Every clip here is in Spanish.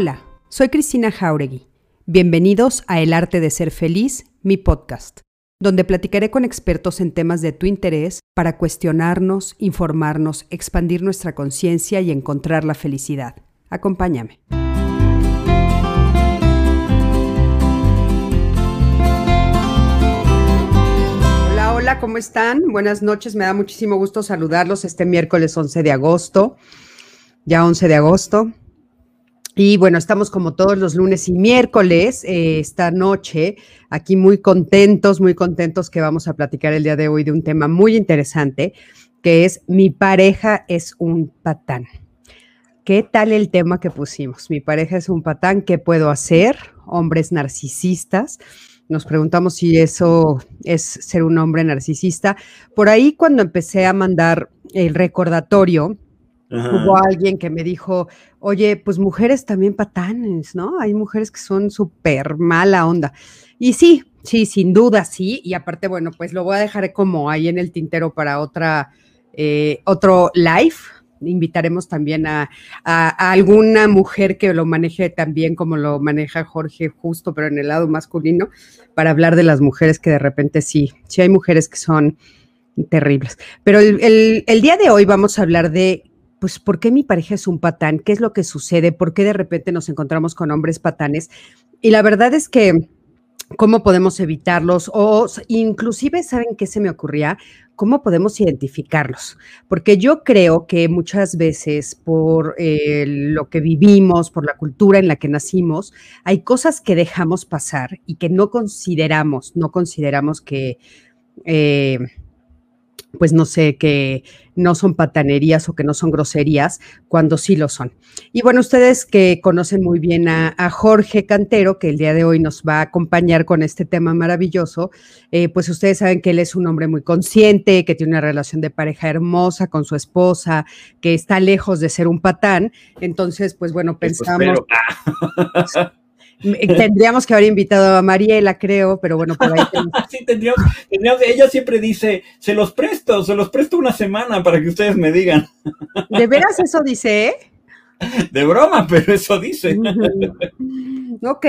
Hola, soy Cristina Jauregui. Bienvenidos a El Arte de Ser Feliz, mi podcast, donde platicaré con expertos en temas de tu interés para cuestionarnos, informarnos, expandir nuestra conciencia y encontrar la felicidad. Acompáñame. Hola, hola, ¿cómo están? Buenas noches, me da muchísimo gusto saludarlos este miércoles 11 de agosto, ya 11 de agosto. Y bueno, estamos como todos los lunes y miércoles eh, esta noche, aquí muy contentos, muy contentos que vamos a platicar el día de hoy de un tema muy interesante, que es mi pareja es un patán. ¿Qué tal el tema que pusimos? Mi pareja es un patán, ¿qué puedo hacer? Hombres narcisistas. Nos preguntamos si eso es ser un hombre narcisista. Por ahí cuando empecé a mandar el recordatorio, Hubo alguien que me dijo, oye, pues mujeres también patanes, ¿no? Hay mujeres que son súper mala onda. Y sí, sí, sin duda, sí. Y aparte, bueno, pues lo voy a dejar como ahí en el tintero para otra, eh, otro live. Invitaremos también a, alguna mujer que lo maneje también como lo maneja Jorge, justo, pero en el lado masculino, para hablar de las mujeres que de repente sí, sí hay mujeres que son terribles. Pero el, el día de hoy vamos a hablar de pues, ¿por qué mi pareja es un patán? ¿Qué es lo que sucede? ¿Por qué de repente nos encontramos con hombres patanes? Y la verdad es que, ¿cómo podemos evitarlos? O inclusive, ¿saben qué se me ocurría? ¿Cómo podemos identificarlos? Porque yo creo que muchas veces por eh, lo que vivimos, por la cultura en la que nacimos, hay cosas que dejamos pasar y que no consideramos, no consideramos que... Eh, pues no sé, que no son patanerías o que no son groserías, cuando sí lo son. Y bueno, ustedes que conocen muy bien a, Jorge Cantero, que el día de hoy nos va a acompañar con este tema maravilloso, eh, pues ustedes saben que él es un hombre muy consciente, que tiene una relación de pareja hermosa con su esposa, que está lejos de ser un patán. Entonces, pues bueno, pensamos... Tendríamos que haber invitado a Mariela, creo, pero bueno, por ahí. sí, tendríamos, Ella siempre dice, se los presto, se los presto una semana para que ustedes me digan. ¿De veras eso dice? De broma, pero eso dice. ok.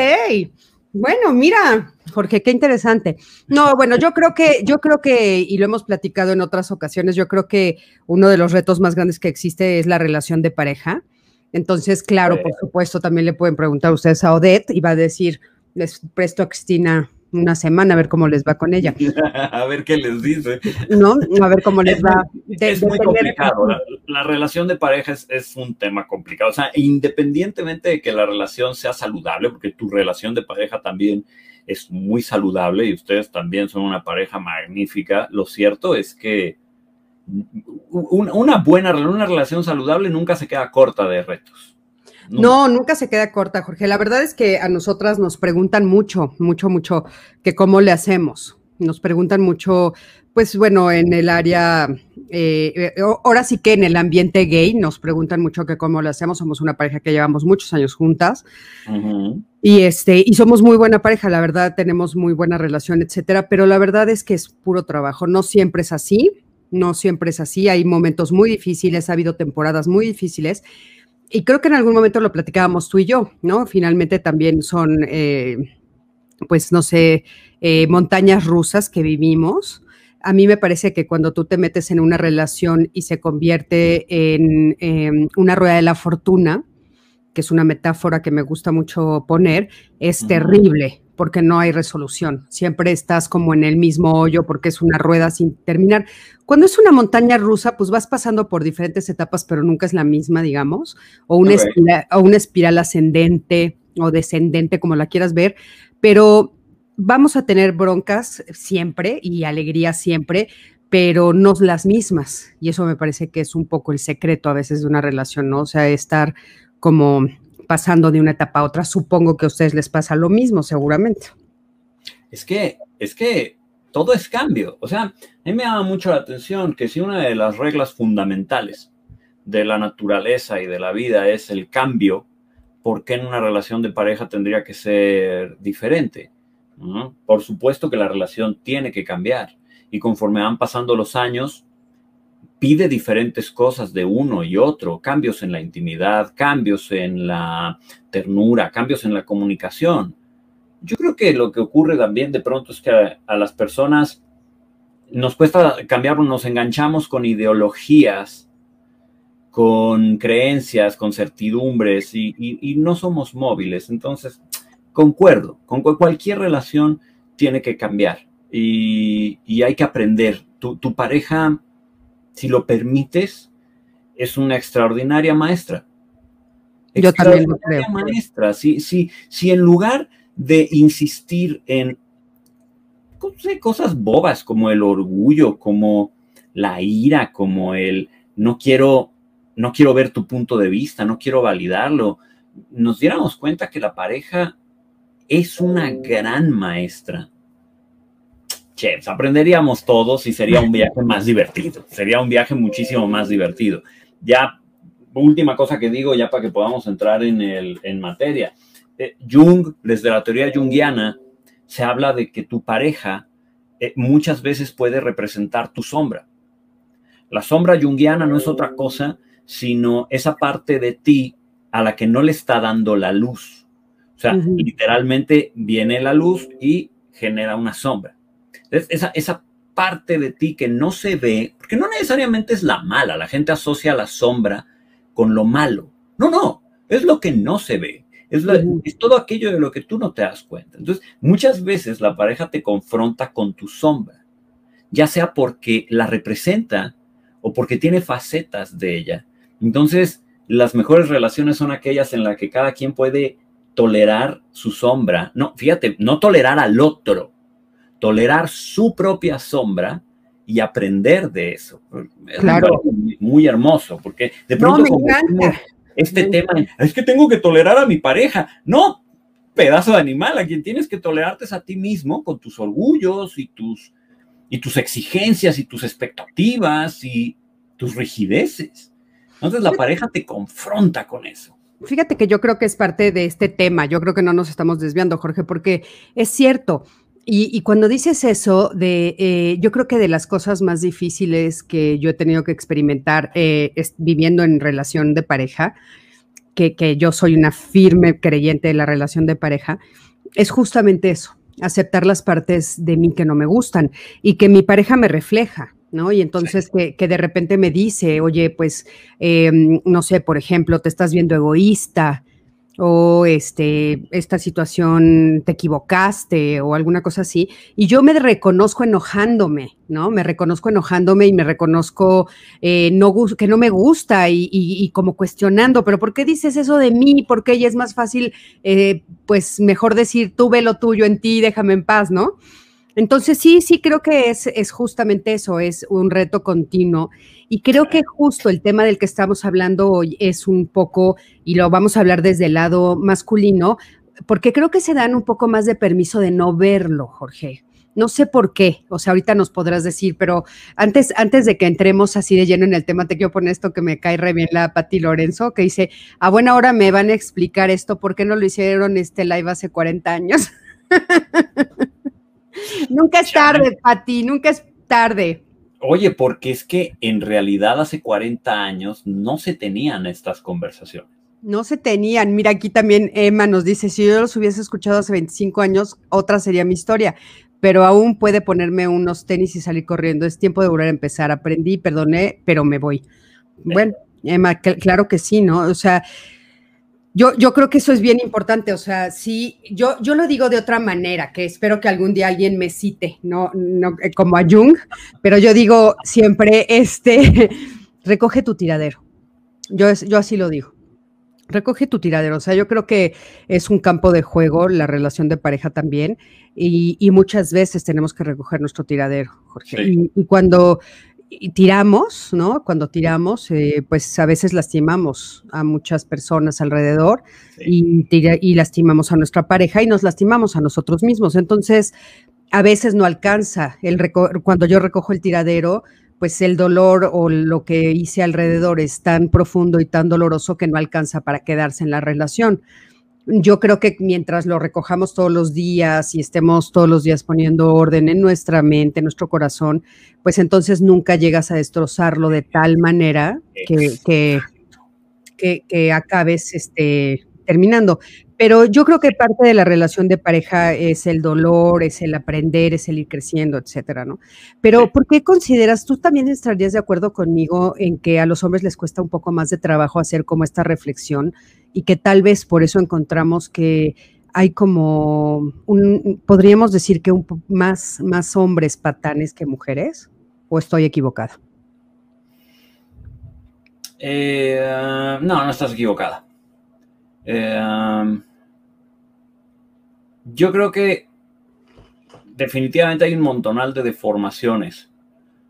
Bueno, mira, Jorge, qué interesante. No, bueno, yo creo que, yo creo que, y lo hemos platicado en otras ocasiones, yo creo que uno de los retos más grandes que existe es la relación de pareja. Entonces, claro, por supuesto, también le pueden preguntar ustedes a Odette y va a decir, les presto a Cristina una semana a ver cómo les va con ella. a ver qué les dice. No, a ver cómo les va. es muy complicado. La, relación de pareja es, un tema complicado. O sea, independientemente de que la relación sea saludable, porque tu relación de pareja también es muy saludable y ustedes también son una pareja magnífica, lo cierto es que una buena una relación saludable nunca se queda corta de retos. No, nunca se queda corta, Jorge. La verdad es que a nosotras nos preguntan mucho, mucho, mucho que cómo le hacemos. Nos preguntan mucho, pues bueno, en el área, eh, ahora sí que en el ambiente gay nos preguntan mucho que cómo le hacemos. Somos una pareja que llevamos muchos años juntas y este y somos muy buena pareja. La verdad tenemos muy buena relación, etcétera. Pero la verdad es que es puro trabajo. No siempre es así no siempre es así, hay momentos muy difíciles, ha habido temporadas muy difíciles. Y creo que en algún momento lo platicábamos tú y yo, ¿no? Finalmente también son, eh, pues, no sé, eh, montañas rusas que vivimos. A mí me parece que cuando tú te metes en una relación y se convierte en em, una rueda de la fortuna, que es una metáfora que me gusta mucho poner, es terrible, porque no hay resolución. Siempre estás como en el mismo hoyo porque es una rueda sin terminar. Cuando es una montaña rusa, pues vas pasando por diferentes etapas, pero nunca es la misma, digamos, o una, espiral, o una espiral ascendente o descendente, como la quieras ver, pero vamos a tener broncas siempre y alegría siempre, pero no las mismas. Y eso me parece que es un poco el secreto a veces de una relación, ¿no? O sea, estar como pasando de una etapa a otra. Supongo que a ustedes les pasa lo mismo, seguramente. Es que, es que todo es cambio. O sea, a mí me llama mucho la atención que si una de las reglas fundamentales de la naturaleza y de la vida es el cambio, ¿por qué en una relación de pareja tendría que ser diferente? Por supuesto que la relación tiene que cambiar y conforme van pasando los años, pide diferentes cosas de uno y otro, cambios en la intimidad, cambios en la ternura, cambios en la comunicación. Yo creo que lo que ocurre también de pronto es que a, las personas nos cuesta cambiar, nos enganchamos con ideologías, con creencias, con certidumbres y, no somos móviles. Entonces, concuerdo, con cualquier relación tiene que cambiar y, hay que aprender. tu pareja si lo permites, es una extraordinaria maestra. Yo también lo creo. maestra. Si, si, si en lugar de insistir en cosas bobas como el orgullo, como la ira, como el no quiero, no quiero ver tu punto de vista, no quiero validarlo, nos diéramos cuenta que la pareja es una gran maestra aprenderíamos todos y sería un viaje más divertido, sería un viaje muchísimo más divertido. Ya, última cosa que digo, ya para que podamos entrar en, el, en materia. Eh, Jung, desde la teoría junguiana, se habla de que tu pareja eh, muchas veces puede representar tu sombra. La sombra junguiana no es otra cosa sino esa parte de ti a la que no le está dando la luz. O sea, literalmente viene la luz y genera una sombra. Esa, esa parte de ti que no se ve, porque no necesariamente es la mala, la gente asocia la sombra con lo malo. No, no, es lo que no se ve. Es, es, todo aquello de lo que tú no te das cuenta. Entonces, muchas veces la pareja te confronta con tu sombra, ya sea porque la representa o porque tiene facetas de ella. Entonces, las mejores relaciones son aquellas en las que cada quien puede tolerar su sombra. No, fíjate, no tolerar al otro, tolerar su propia sombra y aprender de eso. Es claro. muy, hermoso, porque de pronto este tema, es que tengo que tolerar a mi pareja. No, pedazo de animal, a quien tienes que tolerarte es a ti mismo con tus orgullos y tus, y tus exigencias y tus expectativas y tus rigideces. Entonces la pareja te confronta con eso. Fíjate que yo creo que es parte de este tema, yo creo que no nos estamos desviando, Jorge, porque es cierto, y, cuando dices eso, de, eh, yo creo que de las cosas más difíciles que yo he tenido que experimentar eh, viviendo en relación de pareja, que, que, yo soy una firme creyente de la relación de pareja, es justamente eso, aceptar las partes de mí que no me gustan y que mi pareja me refleja. ¿no? Y entonces que, que, de repente me dice, oye, pues, em, no sé, por ejemplo, te estás viendo egoísta, o este, esta situación te equivocaste o alguna cosa así. Y yo me reconozco enojándome, ¿no? Me reconozco enojándome y me reconozco eh, no, que no me gusta y, como cuestionando, pero ¿por qué dices eso de mí? ¿Por qué? Y es más fácil, eh, pues mejor decir, tú ve lo tuyo en ti, déjame en paz, ¿no? Entonces sí, sí creo que es, es justamente eso, es un reto continuo. Y creo que justo el tema del que estamos hablando hoy es un poco, y lo vamos a hablar desde el lado masculino, porque creo que se dan un poco más de permiso de no verlo, Jorge. No sé por qué, o sea, ahorita nos podrás decir, pero antes, antes de que entremos así de lleno en el tema, te quiero poner esto que me cae re bien la Pati Lorenzo, que dice, a buena hora me van a explicar esto, ¿por qué no lo hicieron este live hace 40 años? nunca es tarde, Pati, nunca es tarde. Oye, porque es que en realidad hace 40 años no se tenían estas conversaciones. No se tenían. Mira, aquí también Emma nos dice, si yo los hubiese escuchado hace 25 años, otra sería mi historia, pero aún puede ponerme unos tenis y salir corriendo. Es tiempo de volver a empezar. Aprendí, perdoné, pero me voy. Bueno, Emma, claro que sí, ¿no? O sea, yo, yo creo que eso es bien importante, o sea, sí, yo, yo lo digo de otra manera, que espero que algún día alguien me cite, no, no eh, como a Jung, pero yo digo siempre, este, recoge tu tiradero. Yo, yo así lo digo. Recoge tu tiradero, o sea, yo creo que es un campo de juego la relación de pareja también, y, muchas veces tenemos que recoger nuestro tiradero, Jorge. y, cuando y tiramos, ¿no? Cuando tiramos, eh, pues a veces lastimamos a muchas personas alrededor y, y, lastimamos a nuestra pareja y nos lastimamos a nosotros mismos. Entonces, a veces no alcanza el cuando yo recojo el tiradero, pues el dolor o lo que hice alrededor es tan profundo y tan doloroso que no alcanza para quedarse en la relación. Yo creo que mientras lo recojamos todos los días y estemos todos los días poniendo orden en nuestra mente, en nuestro corazón, pues entonces nunca llegas a destrozarlo de tal manera que, que, que, acabes este, terminando. Pero yo creo que parte de la relación de pareja es el dolor, es el aprender, es el ir creciendo, etcétera, ¿no? Pero ¿por qué consideras, tú también estarías de acuerdo conmigo en que a los hombres les cuesta un poco más de trabajo hacer como esta reflexión y que tal vez por eso encontramos que hay como un, podríamos decir que un más, más hombres patanes que mujeres, o estoy equivocada? Eh, no, no estás equivocada. Eh, yo creo que definitivamente hay un montonal de deformaciones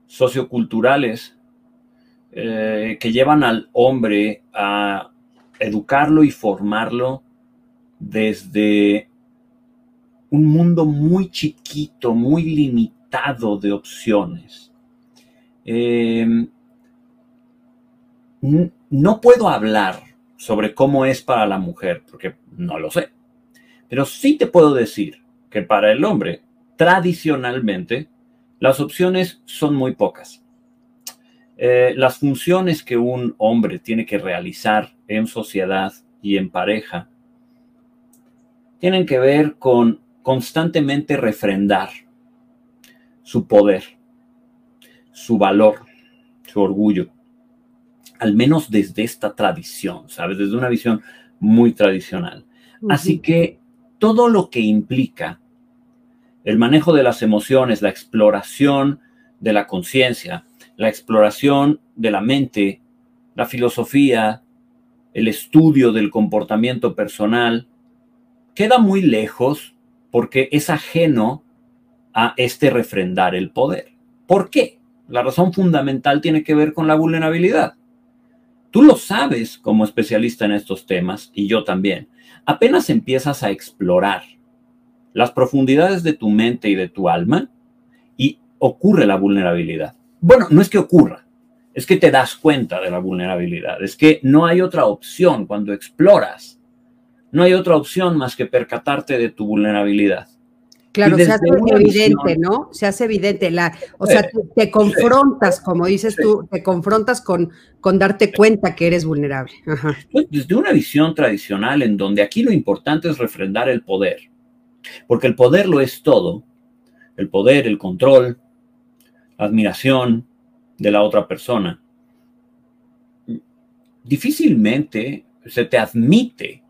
socioculturales eh, que llevan al hombre a educarlo y formarlo desde un mundo muy chiquito, muy limitado de opciones. Em, no puedo hablar sobre cómo es para la mujer, porque no lo sé. Pero sí te puedo decir que para el hombre, tradicionalmente, las opciones son muy pocas. Eh, las funciones que un hombre tiene que realizar en sociedad y en pareja tienen que ver con constantemente refrendar su poder, su valor, su orgullo, al menos desde esta tradición, ¿sabes? Desde una visión muy tradicional. Así que todo lo que implica el manejo de las emociones, la exploración de la conciencia, la exploración de la mente, la filosofía, el estudio del comportamiento personal, queda muy lejos porque es ajeno a este refrendar el poder. ¿Por qué? La razón fundamental tiene que ver con la vulnerabilidad. Tú lo sabes como especialista en estos temas y yo también. Apenas empiezas a explorar las profundidades de tu mente y de tu alma y ocurre la vulnerabilidad. Bueno, no es que ocurra, es que te das cuenta de la vulnerabilidad, es que no hay otra opción cuando exploras, no hay otra opción más que percatarte de tu vulnerabilidad. Claro, se hace evidente, ¿no? Se hace evidente. La, o sea, te, confrontas, como dices tú, te confrontas con, con darte cuenta que eres vulnerable. Pues, desde una visión tradicional en donde aquí lo importante es refrendar el poder, porque el poder lo es todo. El poder, el control, la admiración de la otra persona. Difícilmente se te admite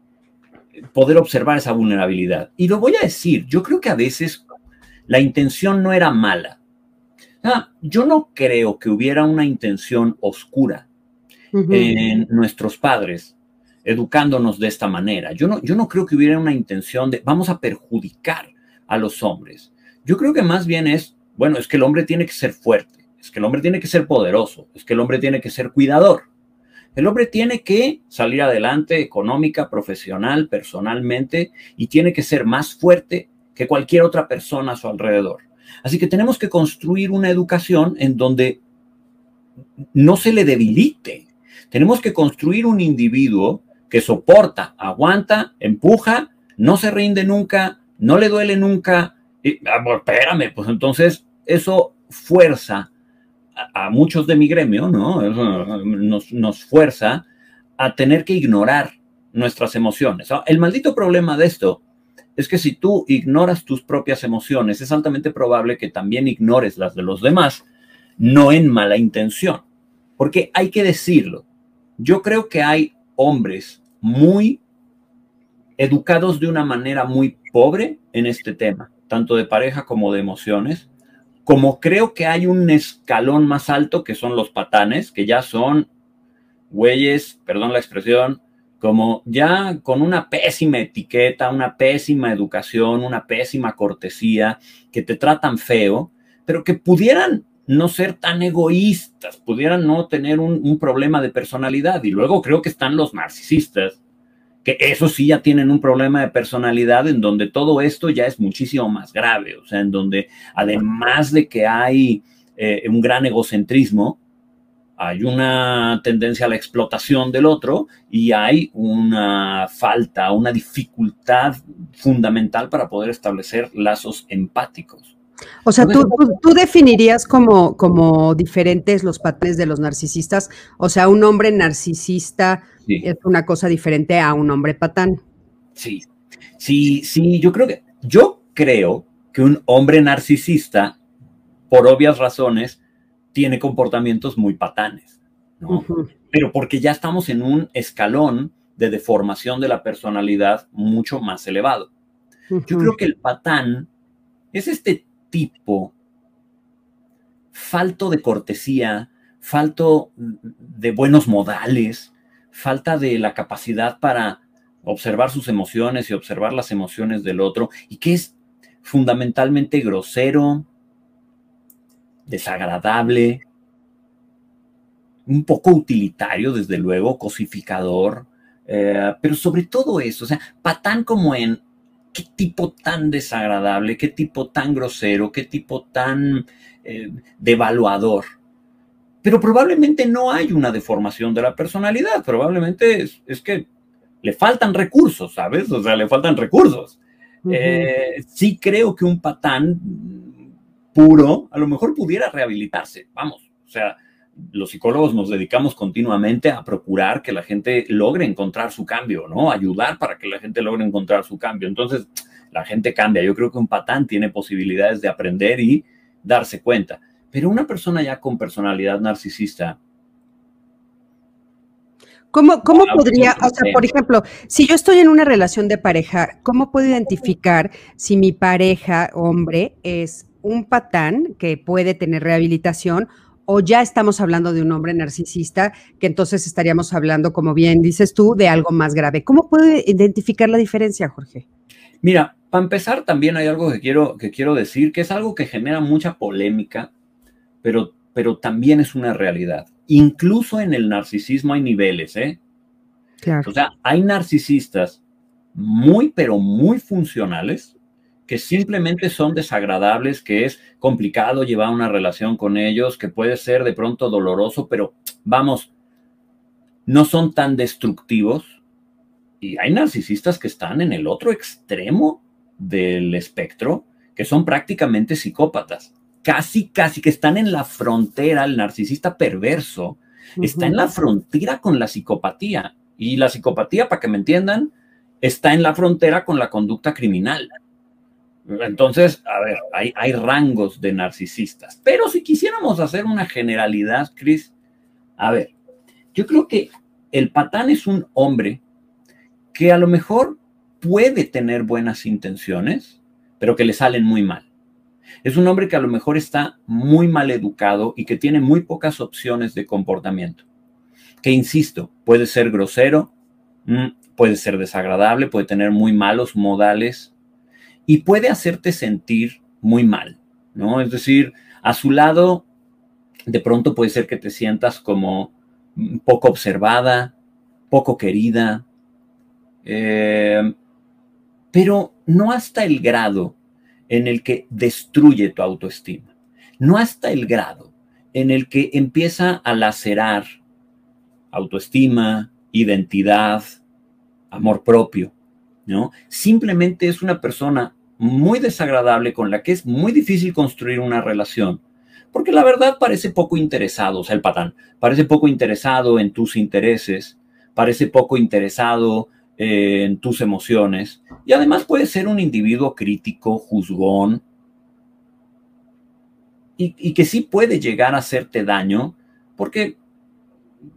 poder observar esa vulnerabilidad. Y lo voy a decir, yo creo que a veces la intención no era mala. Ah, yo no creo que hubiera una intención oscura en nuestros padres educándonos de esta manera. Yo no, yo no creo que hubiera una intención de vamos a perjudicar a los hombres. Yo creo que más bien es, bueno, es que el hombre tiene que ser fuerte, es que el hombre tiene que ser poderoso, es que el hombre tiene que ser cuidador. El hombre tiene que salir adelante económica, profesional, personalmente y tiene que ser más fuerte que cualquier otra persona a su alrededor. Así que tenemos que construir una educación en donde no se le debilite. Tenemos que construir un individuo que soporta, aguanta, empuja, no se rinde nunca, no le duele nunca. Y, ah, espérame, pues entonces eso fuerza a, muchos de mi gremio, ¿no? Nos, nos, fuerza a tener que ignorar nuestras emociones. El maldito problema de esto es que si tú ignoras tus propias emociones, es altamente probable que también ignores las de los demás, no en mala intención. Porque hay que decirlo, yo creo que hay hombres muy educados de una manera muy pobre en este tema, tanto de pareja como de emociones, como creo que hay un escalón más alto que son los patanes, que ya son güeyes, perdón la expresión, como ya con una pésima etiqueta, una pésima educación, una pésima cortesía, que te tratan feo, pero que pudieran no ser tan egoístas, pudieran no tener un, un problema de personalidad. Y luego creo que están los narcisistas, que eso sí ya tienen un problema de personalidad en donde todo esto ya es muchísimo más grave, o sea, en donde además de que hay eh, un gran egocentrismo, hay una tendencia a la explotación del otro y hay una falta, una dificultad fundamental para poder establecer lazos empáticos. O sea, tú, tú, definirías como, como diferentes los patrones de los narcisistas. O sea, un hombre narcisista es una cosa diferente a un hombre patán. Sí, sí, sí, yo creo que, yo creo que un hombre narcisista, por obvias razones, tiene comportamientos muy patanes, ¿no? Pero porque ya estamos en un escalón de deformación de la personalidad mucho más elevado. Yo creo que el patán es este tipo falto de cortesía, falto de buenos modales, falta de la capacidad para observar sus emociones y observar las emociones del otro, y que es fundamentalmente grosero, desagradable, un poco utilitario, desde luego, cosificador, eh, pero sobre todo eso, o sea, patán como en qué tipo tan desagradable, qué tipo tan grosero, qué tipo tan eh, devaluador. Pero probablemente no hay una deformación de la personalidad, probablemente es, que le faltan recursos, ¿sabes? O sea, le faltan recursos. Eh, sí creo que un patán puro a lo mejor pudiera rehabilitarse, vamos, o sea, los psicólogos nos dedicamos continuamente a procurar que la gente logre encontrar su cambio, ¿no? Ayudar para que la gente logre encontrar su cambio. Entonces, la gente cambia. Yo creo que un patán tiene posibilidades de aprender y darse cuenta. Pero una persona ya con personalidad narcisista. ¿Cómo, cómo podría, o sea, por ejemplo, si yo estoy en una relación de pareja, ¿cómo puedo identificar si mi pareja, hombre, es un patán que puede tener rehabilitación o ya estamos hablando de un hombre narcisista, que entonces estaríamos hablando, como bien dices tú, de algo más grave. ¿Cómo puede identificar la diferencia, Jorge? Mira, para empezar, también hay algo que quiero, que quiero decir, que es algo que genera mucha polémica, pero, pero también es una realidad. Incluso en el narcisismo hay niveles, ¿eh? Claro. O sea, hay narcisistas muy, pero muy funcionales, que simplemente son desagradables, que es complicado llevar una relación con ellos, que puede ser de pronto doloroso, pero vamos, no son tan destructivos. Y hay narcisistas que están en el otro extremo del espectro, que son prácticamente psicópatas. Casi, casi que están en la frontera, el narcisista perverso está en la frontera con la psicopatía. Y la psicopatía, para que me entiendan, está en la frontera con la conducta criminal. Entonces, a ver, hay, rangos de narcisistas. Pero si quisiéramos hacer una generalidad, Chris, a ver, yo creo que el patán es un hombre que a lo mejor puede tener buenas intenciones, pero que le salen muy mal. Es un hombre que a lo mejor está muy mal educado y que tiene muy pocas opciones de comportamiento. Que, insisto, puede ser grosero, mm, puede ser desagradable, puede tener muy malos modales y puede hacerte sentir muy mal, ¿no? Es decir, a su lado, de pronto puede ser que te sientas como poco observada, poco querida, eh, pero no hasta el grado en el que destruye tu autoestima, no hasta el grado en el que empieza a lacerar autoestima, identidad, amor propio, ¿no? Simplemente es una persona muy desagradable con la que es muy difícil construir una relación. Porque la verdad parece poco interesado, o sea, el patán, parece poco interesado en tus intereses, parece poco interesado eh, en tus emociones y además puede ser un individuo crítico, juzgón y, y que sí puede llegar a hacerte daño porque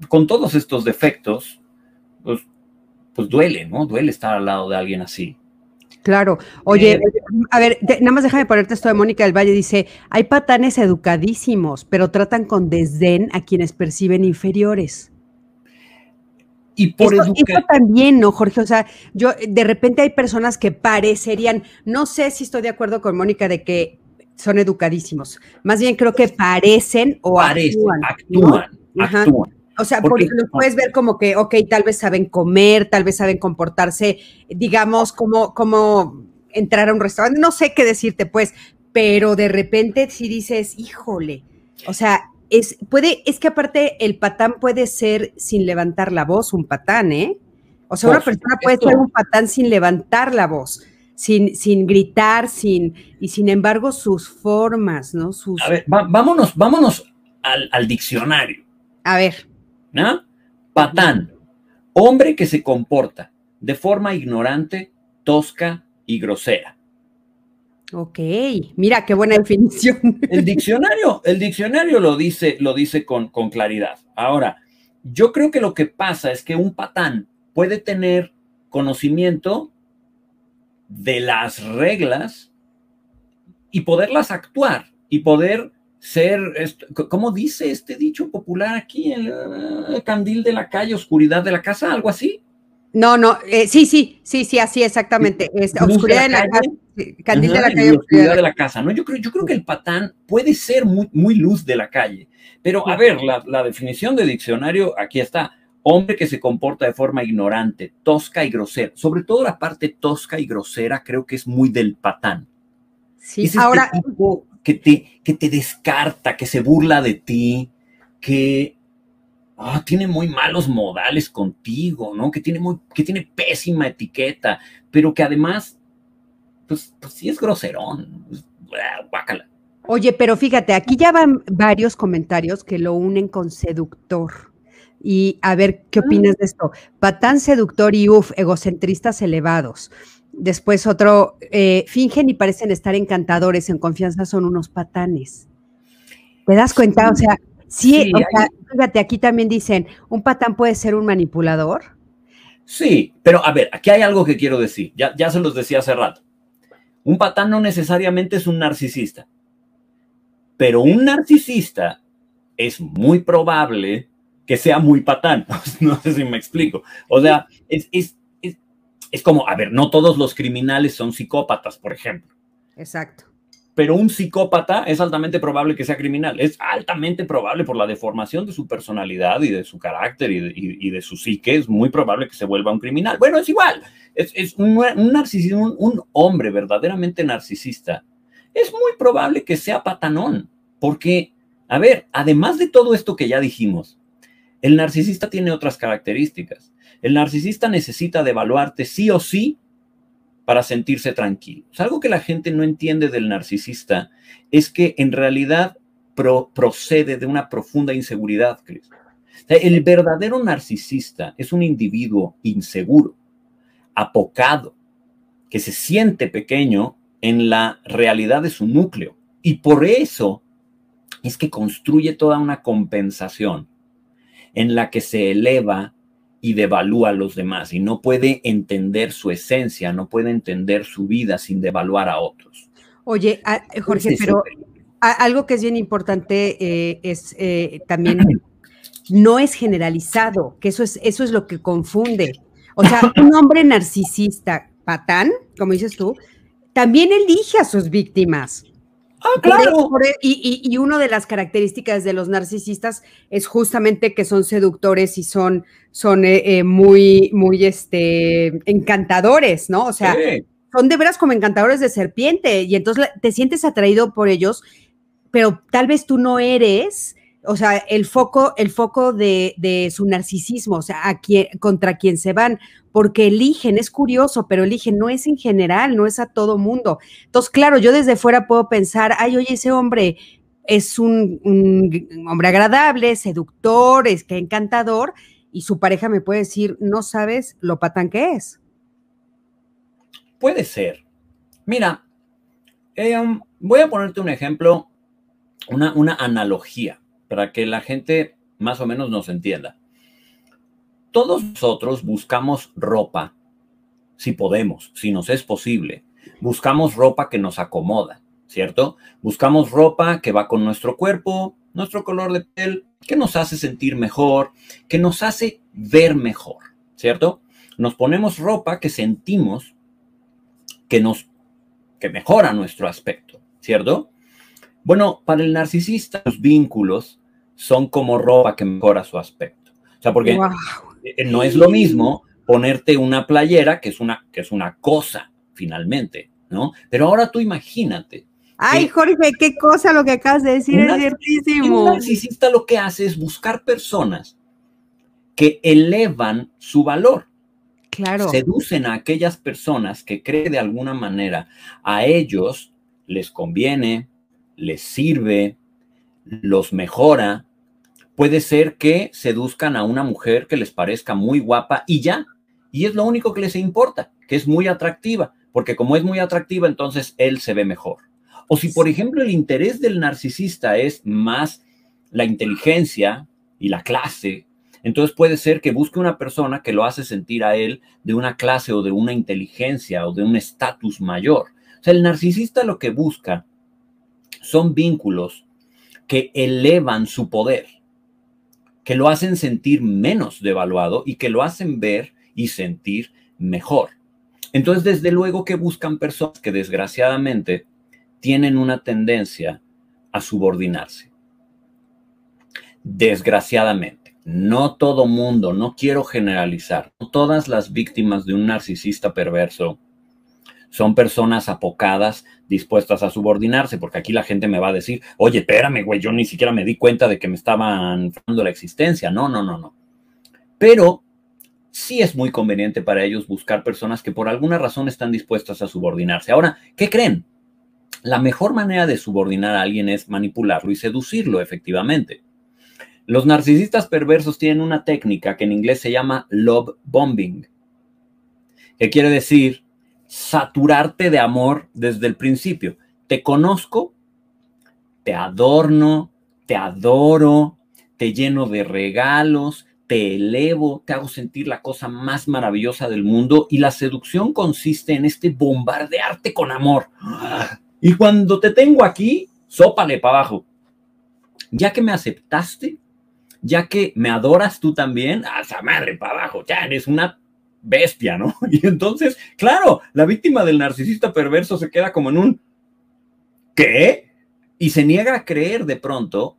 con todos estos defectos, pues, pues duele, ¿no? Duele estar al lado de alguien así. Claro. Oye, a ver, nada más déjame ponerte esto de Mónica del Valle. Dice, hay patanes educadísimos, pero tratan con desdén a quienes perciben inferiores. Y por eso, también, ¿no, Jorge? O sea, yo de repente hay personas que parecerían, no sé si estoy de acuerdo con Mónica de que son educadísimos. Más bien creo que parecen o actúan. Actúan, actúan. O sea, porque, lo puedes ver como que, ok, tal vez saben comer, tal vez saben comportarse, digamos, como, como entrar a un restaurante, no sé qué decirte, pues, pero de repente si dices, híjole, o sea, es, puede, es que aparte el patán puede ser sin levantar la voz, un patán, ¿eh? O sea, una persona puede ser un patán sin levantar la voz, sin, sin gritar, sin, y sin embargo sus formas, ¿no? Sus... A ver, vámonos, vámonos al, al, diccionario. A ver. ¿No? Patán, hombre que se comporta de forma ignorante, tosca y grosera. Ok, mira qué buena definición. El diccionario, el diccionario lo dice, lo dice con, con claridad. Ahora, yo creo que lo que pasa es que un patán puede tener conocimiento de las reglas y poderlas actuar y poder ser, ¿cómo dice este dicho popular aquí? El, el, candil de la calle, oscuridad de la casa, algo así. No, no, eh, sí, sí, sí, sí, así exactamente. Es, oscuridad de la, casa, candil de la calle. Oscuridad de la casa, ¿no? Yo creo, yo creo que el patán puede ser muy, muy luz de la calle. Pero, a ver, la, la definición de diccionario aquí está hombre que se comporta de forma ignorante, tosca y grosera. Sobre todo la parte tosca y grosera creo que es muy del patán. Sí, es este ahora tipo que te, que te descarta, que se burla de ti, que ah, tiene muy malos modales contigo, ¿no? Que tiene, muy, que tiene pésima etiqueta, pero que además, pues, pues sí es groserón. Pues, guácala. Oye, pero fíjate, aquí ya van varios comentarios que lo unen con seductor. Y a ver, ¿qué ah. opinas de esto? Patán seductor y uff, egocentristas elevados. Después otro, eh, fingen y parecen estar encantadores, en confianza son unos patanes. ¿Te das cuenta? O sea, sí, o sea, fíjate, aquí también dicen, ¿un patán puede ser un manipulador? Sí, pero a ver, aquí hay algo que quiero decir, ya, ya se los decía hace rato. Un patán no necesariamente es un narcisista, pero un narcisista es muy probable que sea muy patán. No sé si me explico. O sea, es, es, es, es, como, a ver, no todos los criminales son psicópatas, por ejemplo. Exacto. Pero un psicópata es altamente probable que sea criminal. Es altamente probable por la deformación de su personalidad y de su carácter y de, de su psique. Es muy probable que se vuelva un criminal. Bueno, es igual. Es, un, narcisismo, un, hombre verdaderamente narcisista. Es muy probable que sea patanón. Porque, a ver, además de todo esto que ya dijimos, el narcisista tiene otras características. El narcisista necesita devaluarte sí o sí para sentirse tranquilo. algo que la gente no entiende del narcisista es que en realidad procede de una profunda inseguridad, Chris. el verdadero narcisista es un individuo inseguro, apocado, que se siente pequeño en la realidad de su núcleo. Y por eso es que construye toda una compensación en la que se eleva y devalúa a los demás y no puede entender su esencia, no puede entender su vida sin devaluar a otros. Oye, Jorge, pero algo que es bien importante eh, es eh, también no es generalizado, que eso es, eso es lo que confunde. O sea, un hombre narcisista, patán, como dices tú, también elige a sus víctimas. Ah, claro. y, y, una de las características de los narcisistas es justamente que son seductores y son, son eh, eh, muy, muy este, encantadores, ¿no? O sea, son de veras como encantadores de serpiente y entonces te sientes atraído por ellos, pero tal vez tú no eres o sea, el foco, el foco de, su narcisismo, o sea, contra quien se van, porque eligen, es curioso, pero eligen, no es en general, no es a todo mundo. Entonces, claro, yo desde fuera puedo pensar, ay, oye, ese hombre es un, hombre agradable, seductor, es que encantador, y su pareja me puede decir, no sabes lo patán que es. Puede ser. Mira, eh, um, voy a ponerte un ejemplo, una, una analogía para que la gente más o menos nos entienda. Todos nosotros buscamos ropa, si podemos, si nos es posible. Buscamos ropa que nos acomoda, ¿cierto? Buscamos ropa que va con nuestro cuerpo, nuestro color de piel, que nos hace sentir mejor, que nos hace ver mejor, ¿cierto? Nos ponemos ropa que sentimos que nos que mejora nuestro aspecto, ¿cierto? Bueno, para el narcisista los vínculos son como ropa que mejora su aspecto. O sea, porque eh, no es lo mismo ponerte una playera, que es una, que es una cosa, finalmente, ¿no? Pero ahora tú imagínate Ay, Jorge, qué cosa lo que acabas de decir, es ciertísimo. Un narcisista lo que hace es buscar personas que elevan su valor. Claro. Seducen a aquellas personas que cree de alguna manera a ellos les conviene, les sirve, los mejora. Puede ser que seduzcan a una mujer que les parezca muy guapa y ya. Y es lo único que les importa, que es muy atractiva, porque como es muy atractiva, entonces él se ve mejor. O si, por ejemplo, el interés del narcisista es más la inteligencia y la clase entonces puede ser que busque una persona que lo hace sentir a él de una clase o de una inteligencia o de un estatus mayor. O sea, el narcisista lo que busca son vínculos que elevan su poder, que lo hacen sentir menos devaluado y que lo hacen ver y sentir mejor. Entonces, desde luego que buscan personas que desgraciadamente tienen una tendencia a subordinarse. Desgraciadamente. No todo mundo, no quiero generalizar, todas las víctimas de un narcisista perverso son personas apocadas, dispuestas a subordinarse, porque aquí la gente me va a decir, oye, espérame, güey, yo ni siquiera me di cuenta de que me estaban dando la existencia. No, no, no, no. Pero sí es muy conveniente para ellos buscar personas que por alguna razón están dispuestas a subordinarse. Ahora, ¿qué creen? La mejor manera de subordinar a alguien es manipularlo y seducirlo, efectivamente. Los narcisistas perversos tienen una técnica que en inglés se llama love bombing, que quiere decir saturarte de amor desde el principio. Te conozco, te adorno, te adoro, te lleno de regalos, te elevo, te hago sentir la cosa más maravillosa del mundo y la seducción consiste en este bombardearte con amor. Y cuando te tengo aquí, sópale para abajo. Ya que me aceptaste, ya que me adoras tú también, a esa madre para abajo, ya eres una bestia, ¿no? Y entonces, claro, la víctima del narcisista perverso se queda como en un ¿qué? Y se niega a creer de pronto.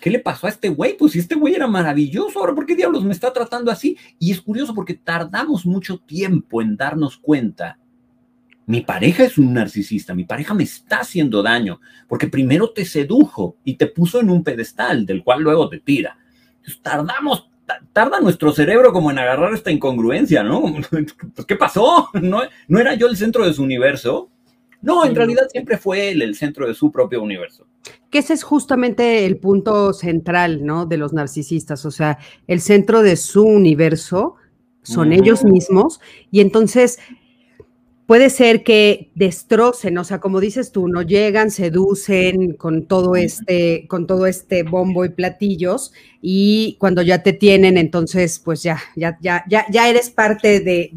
¿Qué le pasó a este güey? Pues si este güey era maravilloso, ahora ¿por qué diablos me está tratando así? Y es curioso porque tardamos mucho tiempo en darnos cuenta mi pareja es un narcisista, mi pareja me está haciendo daño, porque primero te sedujo y te puso en un pedestal del cual luego te tira. Pues, tardamos, tarda nuestro cerebro como en agarrar esta incongruencia, ¿no? Pues, ¿qué pasó? ¿No, ¿No era yo el centro de su universo? No, en realidad siempre fue él el centro de su propio universo. Que ese es justamente el punto central, ¿no? De los narcisistas, o sea, el centro de su universo son ellos mismos y entonces puede ser que destrocen, o sea, como dices tú, no llegan, seducen con todo este, con todo este bombo y platillos, y cuando ya te tienen, entonces, pues ya, ya, ya, ya, ya eres parte de,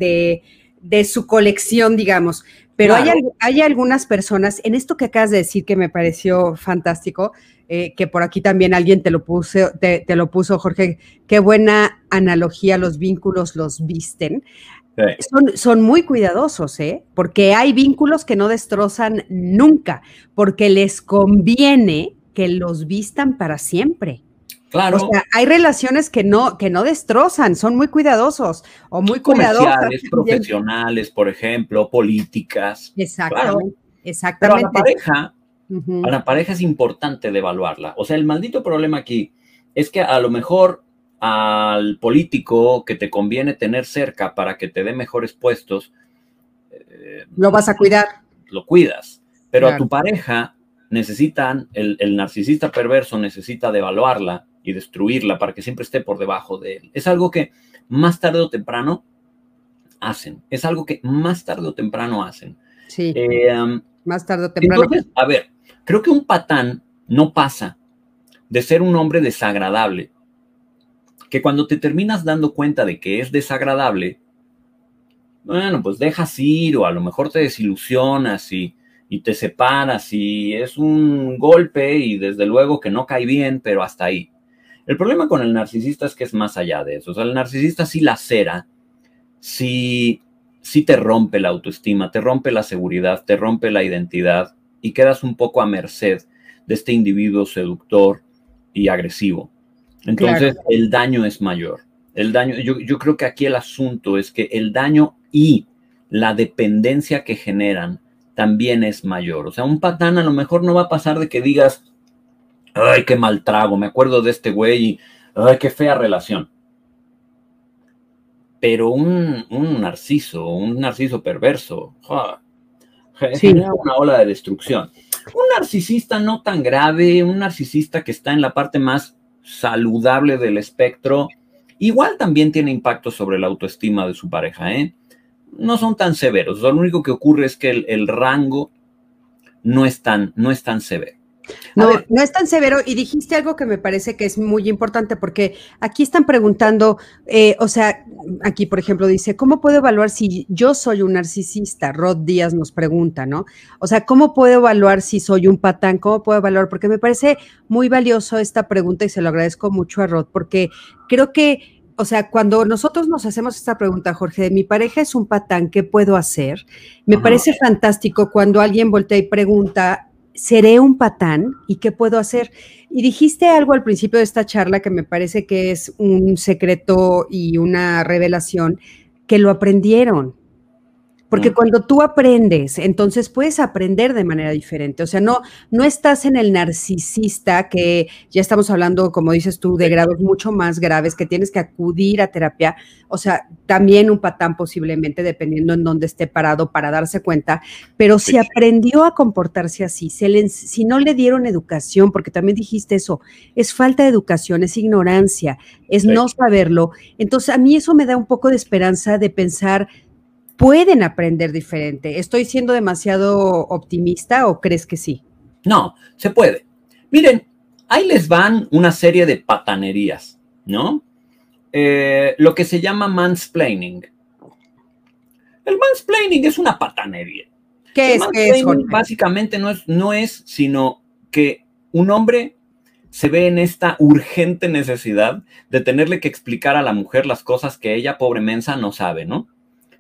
de, su colección, digamos. Pero hay, hay, algunas personas, en esto que acabas de decir que me pareció fantástico, eh, que por aquí también alguien te lo puso, te, te, lo puso, Jorge, qué buena analogía, los vínculos los visten. Son, muy cuidadosos, ¿eh? Porque hay vínculos que no destrozan nunca, porque les conviene que los vistan para siempre. Claro. O sea, hay relaciones que no, que no destrozan, son muy cuidadosos o muy Comerciales, profesionales, por ejemplo, políticas. Exacto, exactamente. Pero a la pareja, a la pareja es importante devaluarla. O sea, el maldito problema aquí es que a lo mejor al político que te conviene tener cerca para que te dé mejores puestos, eh, lo vas a cuidar. Lo cuidas. Pero a tu pareja necesitan, el, narcisista perverso necesita devaluarla y destruirla para que siempre esté por debajo de él. Es algo que más tarde o temprano hacen. Es algo que más tarde o temprano hacen. Sí. Eh, más tarde o temprano. Entonces, a ver, creo que un patán no pasa de ser un hombre desagradable que cuando te terminas dando cuenta de que es desagradable, bueno, pues dejas ir o a lo mejor te desilusionas y, te separas y es un golpe y desde luego que no cae bien, pero hasta ahí. El problema con el narcisista es que es más allá de eso. O sea, el narcisista sí lacera, sí, sí te rompe la autoestima, te rompe la seguridad, te rompe la identidad y quedas un poco a merced de este individuo seductor y agresivo. Entonces, el daño es mayor. El daño, yo, yo creo que aquí el asunto es que el daño y la dependencia que generan también es mayor. O sea, un patán a lo mejor no va a pasar de que digas, ay, qué mal trago, me acuerdo de este güey y, ay, qué fea relación. Pero un, un narciso, un narciso perverso, genera una ola de destrucción. Un narcisista no tan grave, un narcisista que está en la parte más saludable del espectro, igual también tiene impacto sobre la autoestima de su pareja, ¿eh? No son tan severos, lo único que ocurre es que el, rango no es tan, no es tan severo. No, no es tan severo y dijiste algo que me parece que es muy importante porque aquí están preguntando, eh, o sea, aquí por ejemplo dice, ¿cómo puedo evaluar si yo soy un narcisista? Rod Díaz nos pregunta, ¿no? O sea, ¿cómo puedo evaluar si soy un patán? ¿Cómo puedo evaluar? Porque me parece muy valioso esta pregunta y se lo agradezco mucho a Rod porque creo que o sea, cuando nosotros nos hacemos esta pregunta, Jorge, mi pareja es un patán, ¿qué puedo hacer? Me parece fantástico cuando alguien voltea y pregunta, ¿seré un patán y qué puedo hacer? Y dijiste algo al principio de esta charla que me parece que es un secreto y una revelación, que lo aprendieron. Porque cuando tú aprendes, entonces puedes aprender de manera diferente. O sea, no, no estás en el narcisista que ya estamos hablando, como dices tú, de grados mucho más graves, que tienes que acudir a terapia. O sea, también un patán posiblemente, dependiendo en dónde esté parado para darse cuenta. Pero si aprendió a comportarse así, si no le dieron educación, porque también dijiste eso, es falta de educación, es ignorancia, es no saberlo. Entonces, a mí eso me da un poco de esperanza de pensar pueden aprender diferente. ¿Estoy siendo demasiado optimista o crees que sí? No, se puede. Miren, ahí les van una serie de patanerías, ¿no? Eh, lo que se llama mansplaining. El mansplaining es una patanería. ¿Qué es? ¿Qué Básicamente no es, no es sino que un hombre se ve en esta urgente necesidad de tenerle que explicar a la mujer las cosas que ella, pobre mensa, no sabe, ¿no?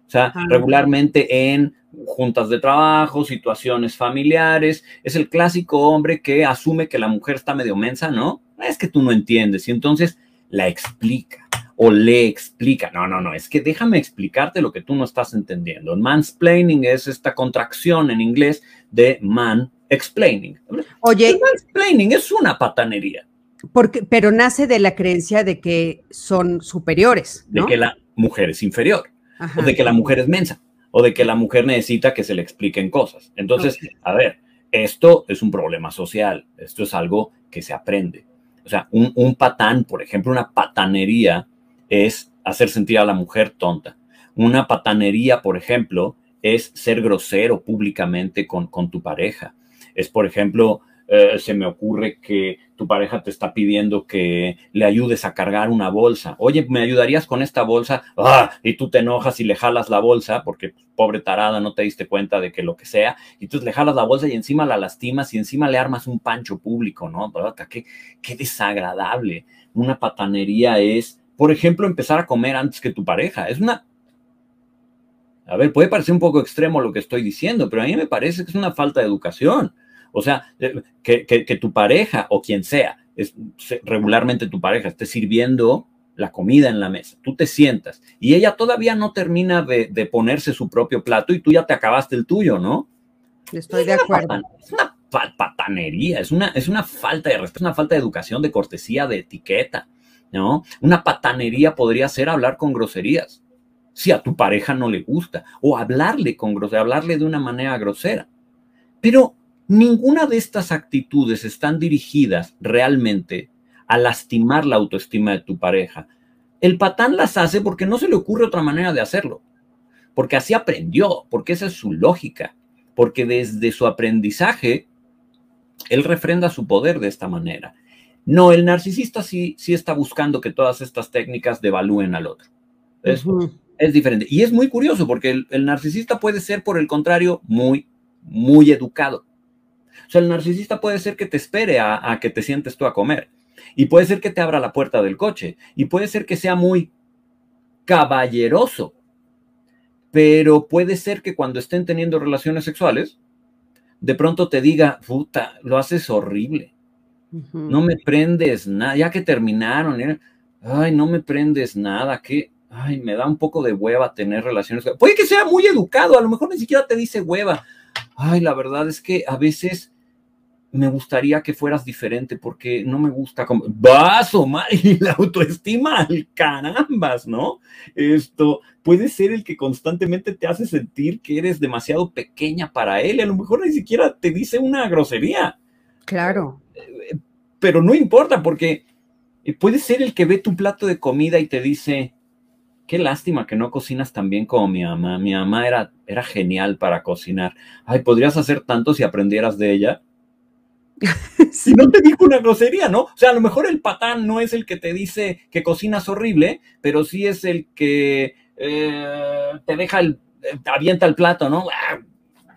O sea, regularmente en juntas de trabajo, situaciones familiares, es el clásico hombre que asume que la mujer está medio mensa, ¿no? Es que tú no entiendes y entonces la explica o le explica. No, no, no, es que déjame explicarte lo que tú no estás entendiendo. Mansplaining es esta contracción en inglés de man explaining. Oye, el mansplaining es una patanería. Porque, pero nace de la creencia de que son superiores. De que la mujer es inferior o de que la mujer es mensa, o de que la mujer necesita que se le expliquen cosas. Entonces, a ver, esto es un problema social, esto es algo que se aprende. O sea, un, un patán, por ejemplo, una patanería es hacer sentir a la mujer tonta. Una patanería, por ejemplo, es ser grosero públicamente con, con tu pareja. Es, por ejemplo, eh, se me ocurre que tu pareja te está pidiendo que le ayudes a cargar una bolsa. Oye, ¿me ayudarías con esta bolsa? ¡Ah! Y tú te enojas y le jalas la bolsa porque pues, pobre tarada no te diste cuenta de que lo que sea. Y entonces le jalas la bolsa y encima la lastimas y encima le armas un pancho público, ¿no? Qué, qué desagradable. Una patanería es, por ejemplo, empezar a comer antes que tu pareja. Es una a ver, puede parecer un poco extremo lo que estoy diciendo, pero a mí me parece que es una falta de educación. O sea, eh, que, tu pareja o quien sea, es, regularmente tu pareja, esté sirviendo la comida en la mesa, tú te sientas y ella todavía no termina de, ponerse su propio plato y tú ya te acabaste el tuyo, ¿no? Estoy de acuerdo. es una patanería, es una, es una falta de respeto, es una falta de educación, de cortesía, de etiqueta, ¿no? Una patanería podría ser hablar con groserías, si a tu pareja no le gusta, o hablarle con grosería, hablarle de una manera grosera. Pero Ninguna de estas actitudes están dirigidas realmente a lastimar la autoestima de tu pareja. El patán las hace porque no se le ocurre otra manera de hacerlo, porque así aprendió, porque esa es su lógica, porque desde su aprendizaje él refrenda su poder de esta manera. No, el narcisista sí, sí está buscando que todas estas técnicas devalúen al otro. Es, es diferente. Y es muy curioso porque el, el narcisista puede ser, por el contrario, muy, muy educado. O sea, el narcisista puede ser que te espere a, que te sientes tú a comer. Y puede ser que te abra la puerta del coche. Y puede ser que sea muy caballeroso. Pero puede ser que cuando estén teniendo relaciones sexuales, de pronto te diga, puta, lo haces horrible. No me prendes nada. Ya que terminaron, ¿eh? ay, no me prendes nada. Que, ay, me da un poco de hueva tener relaciones. Puede que sea muy educado, a lo mejor ni siquiera te dice hueva ay, la verdad es que a veces me gustaría que fueras diferente porque no me gusta como vas Omar y la autoestima al carambas, ¿no? Esto puede ser el que constantemente te hace sentir que eres demasiado pequeña para él, y a lo mejor ni siquiera te dice una grosería. Claro. Pero no importa porque puede ser el que ve tu plato de comida y te dice, qué lástima que no cocinas tan bien como mi mamá. Mi mamá era, era genial para cocinar. Ay, podrías hacer tanto si aprendieras de ella. Si no te dijo una grosería, ¿no? O sea, a lo mejor el patán no es el que te dice que cocinas horrible, pero sí es el que eh, te deja el, te avienta el plato, ¿no?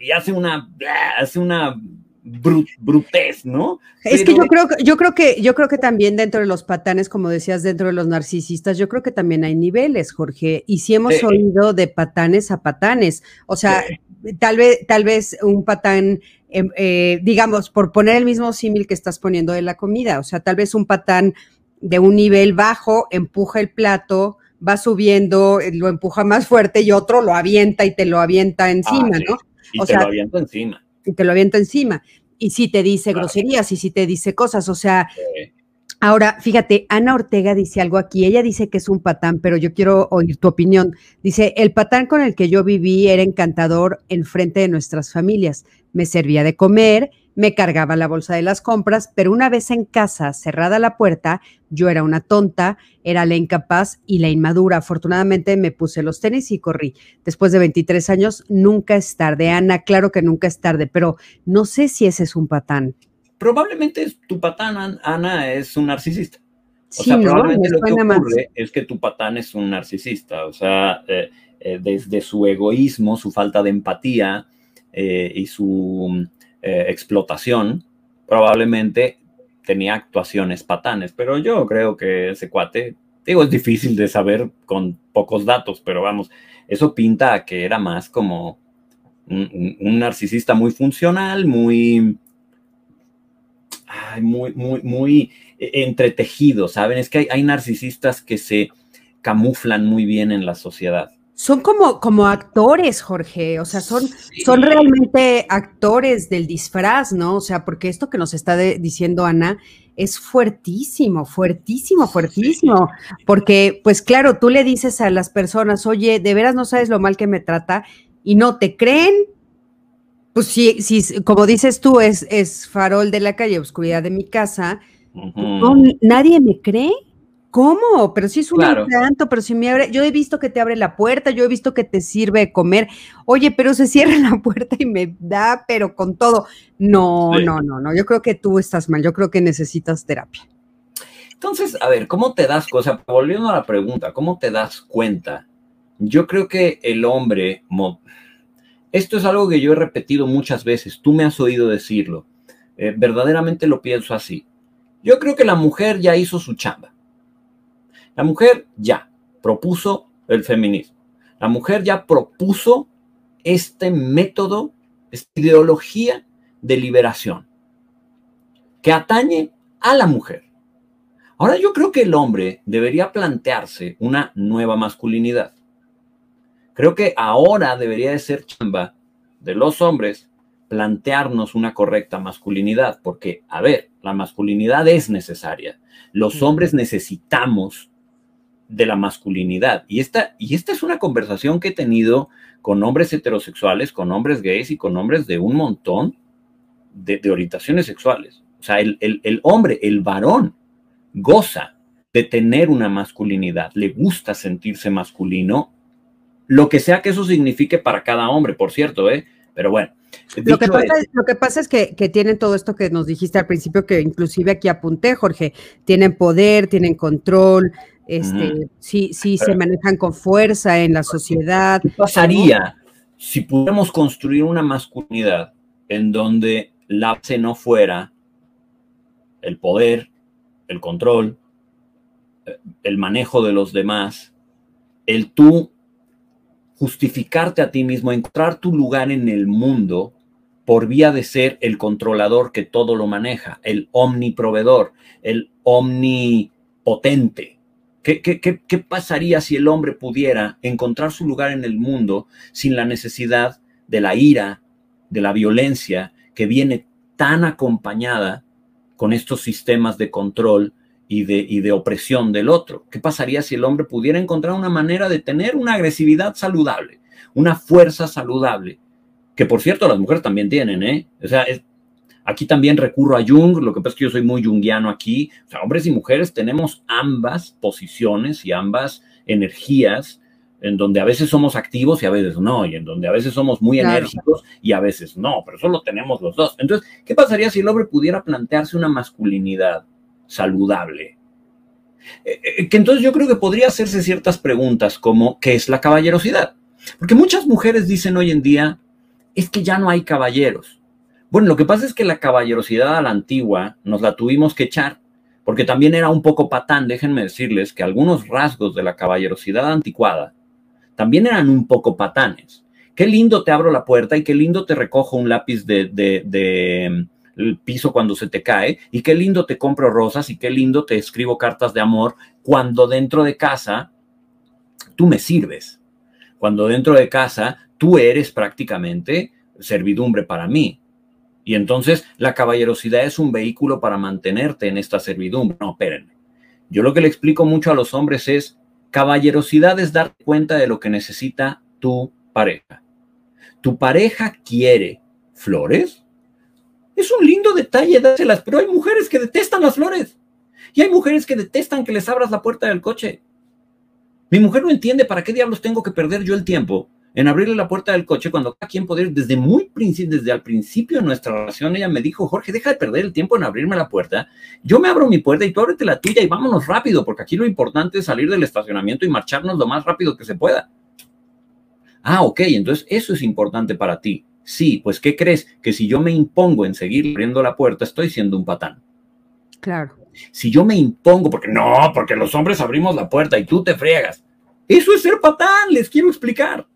Y hace una, hace una brutez, ¿no? Es que yo creo, yo creo que yo creo que también dentro de los patanes, como decías, dentro de los narcisistas, yo creo que también hay niveles, Jorge. Y si hemos oído de patanes a patanes, o sea, tal vez, tal vez un patán Em, eh, digamos, por poner el mismo símil que estás poniendo de la comida, o sea, tal vez un patán de un nivel bajo empuja el plato, va subiendo, eh, lo empuja más fuerte y otro lo avienta y te lo avienta ah, encima, ¿no? Y te lo avienta encima. Y te lo avienta encima. Y si te dice groserías y si te dice cosas, o sea, Ahora, fíjate, Ana Ortega dice algo aquí. Ella dice que es un patán, pero yo quiero oír tu opinión. Dice, el patán con el que yo viví era encantador en frente de nuestras familias. Me servía de comer, me cargaba la bolsa de las compras, pero una vez en casa, cerrada la puerta, yo era una tonta, era la incapaz y la inmadura. Afortunadamente me puse los tenis y corrí. Después de 23 años, nunca es tarde. Ana, claro que nunca es tarde, pero no sé si ese es un patán probablemente tu patán, Ana, es un narcisista. O sea, probablemente lo que ocurre es que tu patán es un narcisista. O sea, eh, eh, desde su egoísmo, su falta de empatía eh, y su explotación, probablemente tenía actuaciones patanes. Pero yo creo que ese cuate, digo, es difícil de saber con pocos datos, pero vamos, eso pinta a que era más como un narcisista muy funcional, muy muy, muy, eh, entretejido, ¿saben? Es que hay, narcisistas que se camuflan muy bien en la sociedad. Son como, como actores, Jorge, o sea, son, son realmente actores del disfraz, ¿no? O sea, porque esto que nos está diciendo Ana es fuertísimo, fuertísimo, fuertísimo, porque pues claro, tú le dices a las personas, oye, de veras no sabes lo mal que me trata y no te creen, pues sí, sí, como dices tú, es, es farol de la calle, oscuridad de mi casa. nadie me cree. ¿Cómo? Pero si es un encanto, pero si me abre, yo he visto que te abre la puerta, yo he visto que te sirve comer. Oye, pero se cierra la puerta y me da, pero con todo. No, no, no, no. Yo creo que tú estás mal. Yo creo que necesitas terapia. Entonces, a ver, ¿cómo te das, cosa? volviendo a la pregunta, ¿cómo te das cuenta? Yo creo que el hombre, esto es algo que yo he repetido muchas veces, tú me has oído decirlo. Eh, verdaderamente lo pienso así. Yo creo que la mujer ya hizo su chamba. La mujer ya propuso el feminismo. La mujer ya propuso este método, esta ideología de liberación que atañe a la mujer. Ahora yo creo que el hombre debería plantearse una nueva masculinidad. Creo que ahora debería de ser chamba de los hombres plantearnos una correcta masculinidad, porque, a ver, la masculinidad es necesaria. Los hombres necesitamos de la masculinidad. Y esta, y esta es una conversación que he tenido con hombres heterosexuales, con hombres gays y con hombres de un montón de, orientaciones sexuales. O sea, el, el hombre, el varón, goza de tener una masculinidad, le gusta sentirse masculino lo que sea que eso signifique para cada hombre, por cierto, ¿eh? Pero bueno. Lo que, pasa, es, lo que, pasa, es, que, tienen todo esto que nos dijiste al principio, que inclusive aquí apunté, Jorge, tienen poder, tienen control, este, sí se manejan con fuerza en la sociedad. ¿Qué pasaría si pudiéramos construir una masculinidad en donde la base no fuera el poder, el control, el manejo de los demás, el tú justificarte a ti mismo, encontrar tu lugar en el mundo por vía de ser el controlador que todo lo maneja, el omniproveedor, el omnipotente. ¿Qué, qué, qué, pasaría si el hombre pudiera encontrar su lugar en el mundo sin la necesidad de la ira, de la violencia que viene tan acompañada con estos sistemas de control y de, y de opresión del otro. ¿Qué pasaría si el hombre pudiera encontrar una manera de tener una agresividad saludable, una fuerza saludable? Que por cierto las mujeres también tienen, ¿eh? O sea, aquí también recurro a Jung, lo que pasa es que yo soy muy jungiano aquí. O sea, hombres y mujeres tenemos ambas posiciones y ambas energías en donde a veces somos activos y a veces no, y en donde a veces somos muy enérgicos y a veces no, pero solo tenemos los dos. Entonces, ¿qué pasaría si el hombre pudiera plantearse una masculinidad saludable. Eh, eh, que entonces yo creo que podría hacerse ciertas preguntas como, ¿qué es la caballerosidad? Porque muchas mujeres dicen hoy en día, es que ya no hay caballeros. Bueno, lo que pasa es que la caballerosidad a la antigua nos la tuvimos que echar, porque también era un poco patán. Déjenme decirles que algunos rasgos de la caballerosidad anticuada también eran un poco patanes. Qué lindo te abro la puerta y qué lindo te recojo un lápiz de, de el piso cuando se te cae y qué lindo te compro rosas y qué lindo te escribo cartas de amor cuando dentro de casa tú me sirves, cuando dentro de casa tú eres prácticamente servidumbre para mí. Y entonces la caballerosidad es un vehículo para mantenerte en esta servidumbre. No, espérenme. Yo lo que le explico mucho a los hombres es, caballerosidad es dar cuenta de lo que necesita tu pareja. Tu pareja quiere flores, es un lindo detalle dárselas, pero hay mujeres que detestan las flores. Y hay mujeres que detestan que les abras la puerta del coche. Mi mujer no entiende para qué diablos tengo que perder yo el tiempo en abrirle la puerta del coche cuando cada quien poder, desde muy principio, desde al principio de nuestra relación, ella me dijo, Jorge, deja de perder el tiempo en abrirme la puerta. Yo me abro mi puerta y tú ábrete la tuya y vámonos rápido, porque aquí lo importante es salir del estacionamiento y marcharnos lo más rápido que se pueda. Ah, ok, entonces eso es importante para ti. Sí, pues ¿qué crees? Que si yo me impongo en seguir abriendo la puerta, estoy siendo un patán. Claro. Si yo me impongo, porque no, porque los hombres abrimos la puerta y tú te friegas. Eso es ser patán, les quiero explicar.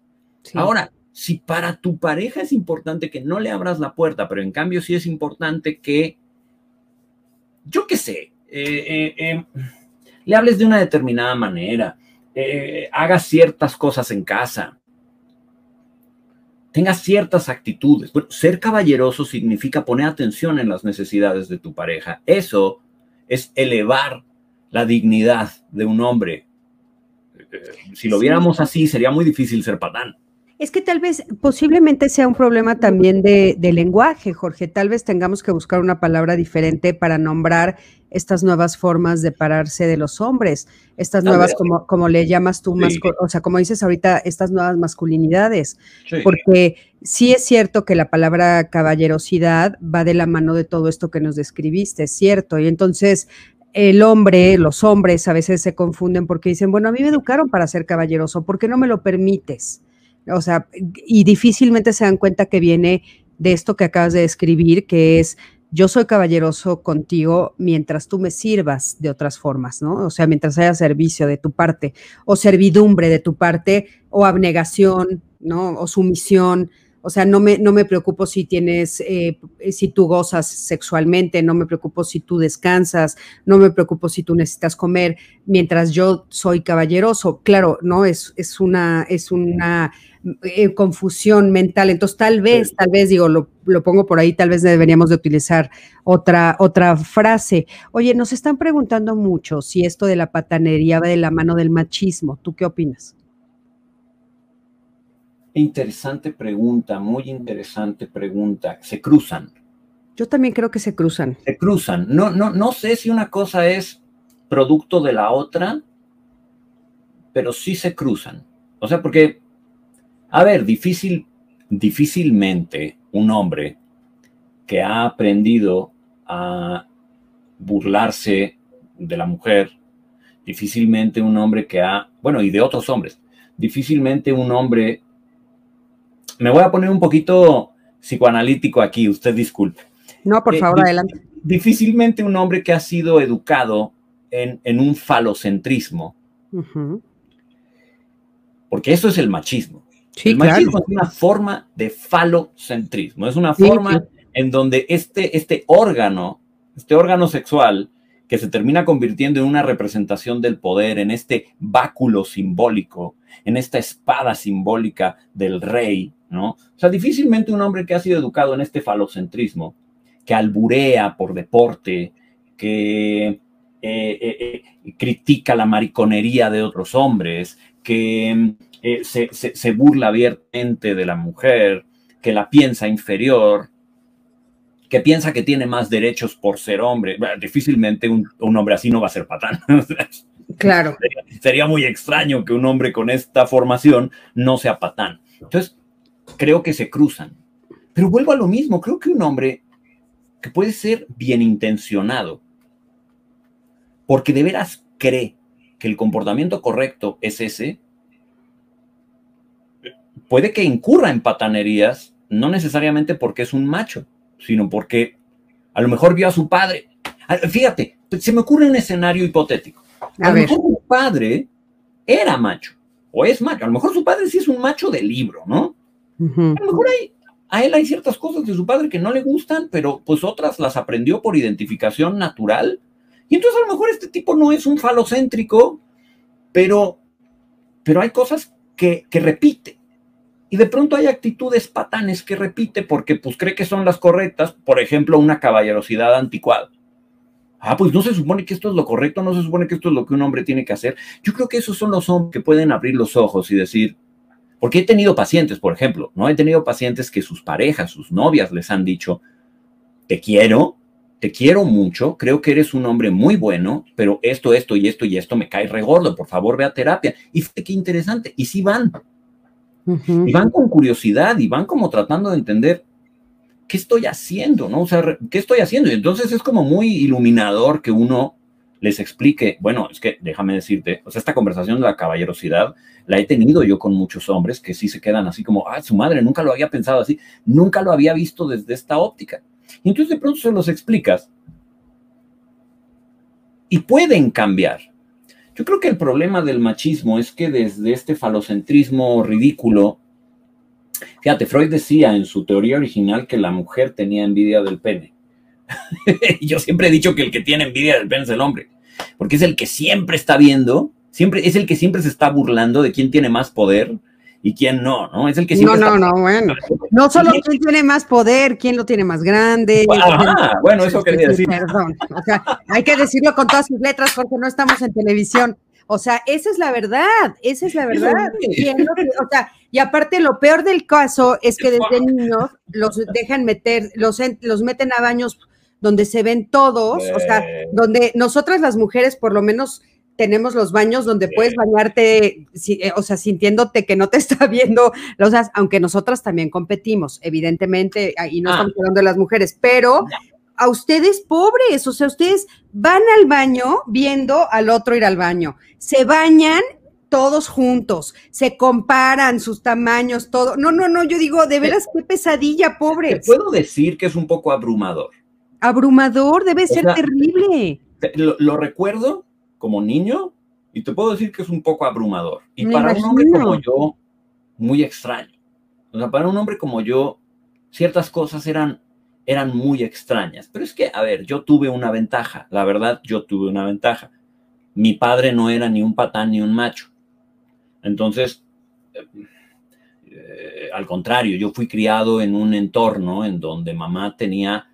Ahora, si para tu pareja es importante que no le abras la puerta, pero en cambio sí es importante que, yo qué sé, eh, eh, eh, le hables de una determinada manera, hagas ciertas cosas en casa, tenga ciertas actitudes. ser caballeroso significa poner atención en las necesidades de tu pareja. Eso es elevar la dignidad de un hombre. Eh, si lo viéramos así, sería muy difícil ser patán. Es que tal vez, posiblemente sea un problema también de, lenguaje, Jorge. Tal vez tengamos que buscar una palabra diferente para nombrar estas nuevas formas de pararse de los hombres, estas nuevas, como, como le llamas tú, o sea, como dices ahorita, estas nuevas masculinidades. Porque sí es cierto que la palabra caballerosidad va de la mano de todo esto que nos describiste, es cierto. Y entonces el hombre, los hombres a veces se confunden porque dicen, bueno, a mí me educaron para ser caballeroso, ¿por qué no me lo permites? O sea, y difícilmente se dan cuenta que viene de esto que acabas de describir, que es yo soy caballeroso contigo mientras tú me sirvas de otras formas, ¿no? O sea, mientras haya servicio de tu parte, o servidumbre de tu parte, o abnegación, ¿no? O sumisión. O sea, no me, no me preocupo si tienes, eh, si tú gozas sexualmente, no me preocupo si tú descansas, no me preocupo si tú necesitas comer, mientras yo soy caballeroso. Claro, no es, es una, es una eh, confusión mental. Entonces, tal vez, tal vez, digo, lo, pongo por ahí, tal vez deberíamos de utilizar otra, otra frase. Oye, nos están preguntando mucho si esto de la patanería va de la mano del machismo. ¿Tú qué opinas? Interesante pregunta, muy interesante pregunta. Se cruzan. Yo también creo que se cruzan. Se cruzan. No, no, no sé si una cosa es producto de la otra, pero sí se cruzan. O sea, porque a ver, difícil, difícilmente un hombre que ha aprendido a burlarse de la mujer, difícilmente un hombre que ha, bueno, y de otros hombres, difícilmente un hombre, me voy a poner un poquito psicoanalítico aquí, usted disculpe. No, por eh, favor, adelante. Difícilmente un hombre que ha sido educado en, un falocentrismo, porque eso es el machismo el machismo es una forma de falocentrismo, es una forma en donde este, este órgano, este órgano sexual, que se termina convirtiendo en una representación del poder, en este báculo simbólico, en esta espada simbólica del rey, ¿no? O sea, difícilmente un hombre que ha sido educado en este falocentrismo, que alburea por deporte, que eh, eh, eh, critica la mariconería de otros hombres, que se, se, burla abiertamente de la mujer, que la piensa inferior, que piensa que tiene más derechos por ser hombre. difícilmente un, un, hombre así no va a ser patán. Claro. Sería, muy extraño que un hombre con esta formación no sea patán. Entonces, creo que se cruzan. Pero vuelvo a lo mismo, creo que un hombre que puede ser bien intencionado, porque de veras cree que el comportamiento correcto es ese, puede que incurra en patanerías, no necesariamente porque es un macho, sino porque a lo mejor vio a su padre. Fíjate, se me ocurre un escenario hipotético. A, lo mejor su padre era macho, o es macho. A lo mejor su padre sí es un macho de libro, ¿no? A lo mejor a él hay ciertas cosas de su padre que no le gustan, pero pues otras las aprendió por identificación natural. Y entonces a lo mejor este tipo no es un falocéntrico, pero, pero hay cosas que, que repite. Y de pronto hay actitudes patanes que repite porque pues cree que son las correctas, por ejemplo, una caballerosidad anticuada ah, pues no se supone que esto es lo correcto, no se supone que esto es lo que un hombre tiene que hacer. Yo creo que esos son los hombres que pueden abrir los ojos y decir, porque he tenido pacientes, por ejemplo, ¿no? He tenido pacientes que sus parejas, sus novias les han dicho, te quiero, te quiero mucho, creo que eres un hombre muy bueno, pero esto, esto y esto y esto me cae regordo, por favor ve a terapia. Y qué interesante, y sí van. Y van con curiosidad y van como tratando de entender ¿qué estoy haciendo? ¿No? O sea, ¿qué estoy haciendo? Y entonces es como muy iluminador que uno les explique, bueno, es que déjame decirte, o sea, esta conversación de la caballerosidad la he tenido yo con muchos hombres que sí se quedan así como, ah, su madre, nunca lo había pensado así, nunca lo había visto desde esta óptica. Y entonces de pronto se los explicas y pueden cambiar. Yo creo que el problema del machismo es que desde este falocentrismo ridículo Fíjate, Freud decía en su teoría original que la mujer tenía envidia del pene. Yo siempre he dicho que el que tiene envidia del pene es el hombre, porque es el que siempre está viendo, siempre es el que siempre se está burlando de quién tiene más poder y quién no, ¿no? Es el que siempre No, no, no, bueno. No solo quién tiene más poder, quién lo tiene más grande. Ajá, bueno, eso quería decir. Perdón, o sea, hay que decirlo con todas sus letras porque no estamos en televisión. O sea, esa es la verdad, esa es la verdad. o sea, y aparte lo peor del caso es que desde niños los dejan meter, los, los meten a baños donde se ven todos, o sea, donde nosotras las mujeres por lo menos tenemos los baños donde puedes bañarte, eh, o sea, sintiéndote que no te está viendo, o sea, aunque nosotras también competimos, evidentemente, y no ah. estamos hablando de las mujeres, pero a ustedes pobres, o sea, ustedes van al baño viendo al otro ir al baño, se bañan todos juntos, se comparan sus tamaños, todo. No, no, no, yo digo, de veras, qué pesadilla, pobres. Te puedo decir que es un poco abrumador. Abrumador, debe ser terrible. Lo, recuerdo como niño y te puedo decir que es un poco abrumador. Y para un hombre como yo, muy extraño. O sea, para un hombre como yo, ciertas cosas eran eran muy extrañas. Pero es que, a ver, yo tuve una ventaja, la verdad, yo tuve una ventaja. Mi padre no era ni un patán ni un macho. Entonces, eh, al contrario, yo fui criado en un entorno en donde mamá tenía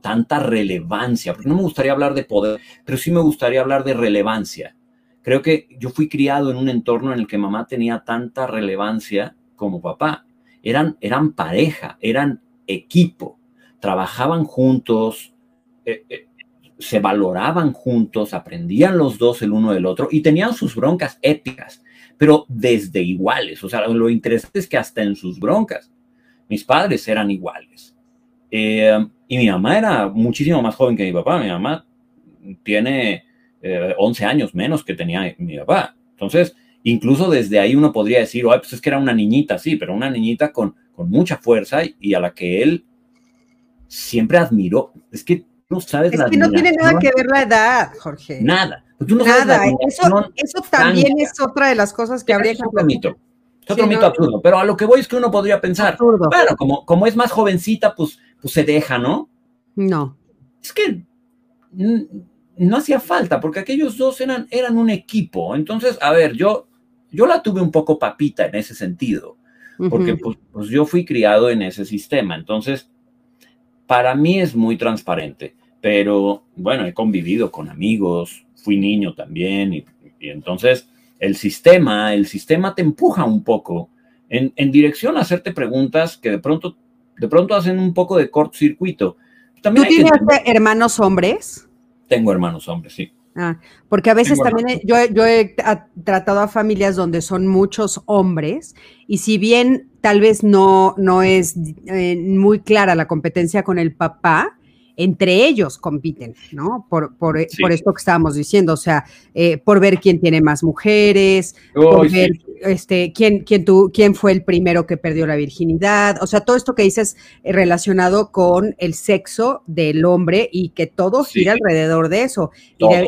tanta relevancia, porque no me gustaría hablar de poder, pero sí me gustaría hablar de relevancia. Creo que yo fui criado en un entorno en el que mamá tenía tanta relevancia como papá. Eran, eran pareja, eran equipo, trabajaban juntos, eh, eh, se valoraban juntos, aprendían los dos el uno del otro y tenían sus broncas épicas, pero desde iguales. O sea, lo interesante es que hasta en sus broncas, mis padres eran iguales. Eh, y mi mamá era muchísimo más joven que mi papá. Mi mamá tiene 11 años menos que tenía mi papá. Entonces, incluso desde ahí uno podría decir, pues es que era una niñita, sí, pero una niñita con con mucha fuerza y a la que él siempre admiró. Es que no sabes es que no tiene nada que ver la edad, Jorge. Nada. Pues nada. eso, eso también es otra de las cosas que habría que. Otro mito. Es otro mito absurdo. Pero a lo que voy es que uno podría pensar, bueno, como, como es más jovencita, pues, pues se deja, ¿no? No. Es que no hacía falta, porque aquellos dos eran, eran un equipo. Entonces, a ver, yo, yo la tuve un poco papita en ese sentido porque pues, pues, yo fui criado en ese sistema. Entonces, para mí es muy transparente, pero bueno, he convivido con amigos, fui niño también, y, entonces el sistema, el sistema te empuja un poco en, en, dirección a hacerte preguntas que de pronto, de pronto hacen un poco de cortocircuito. También ¿Tú tienes hermanos hombres? Tengo hermanos hombres, sí. Ah, porque a veces también yo, yo, he tratado a familias donde son muchos hombres y si bien tal vez no, no es eh, muy clara la competencia con el papá, entre ellos compiten, ¿no? Por, por, eh, esto que estábamos diciendo, o sea, eh, por ver quién tiene más mujeres, por ver este, quién, quién, tu, quién fue el primero que perdió la virginidad, o sea, todo esto que dices eh, relacionado con el sexo del hombre y que todo gira alrededor de eso.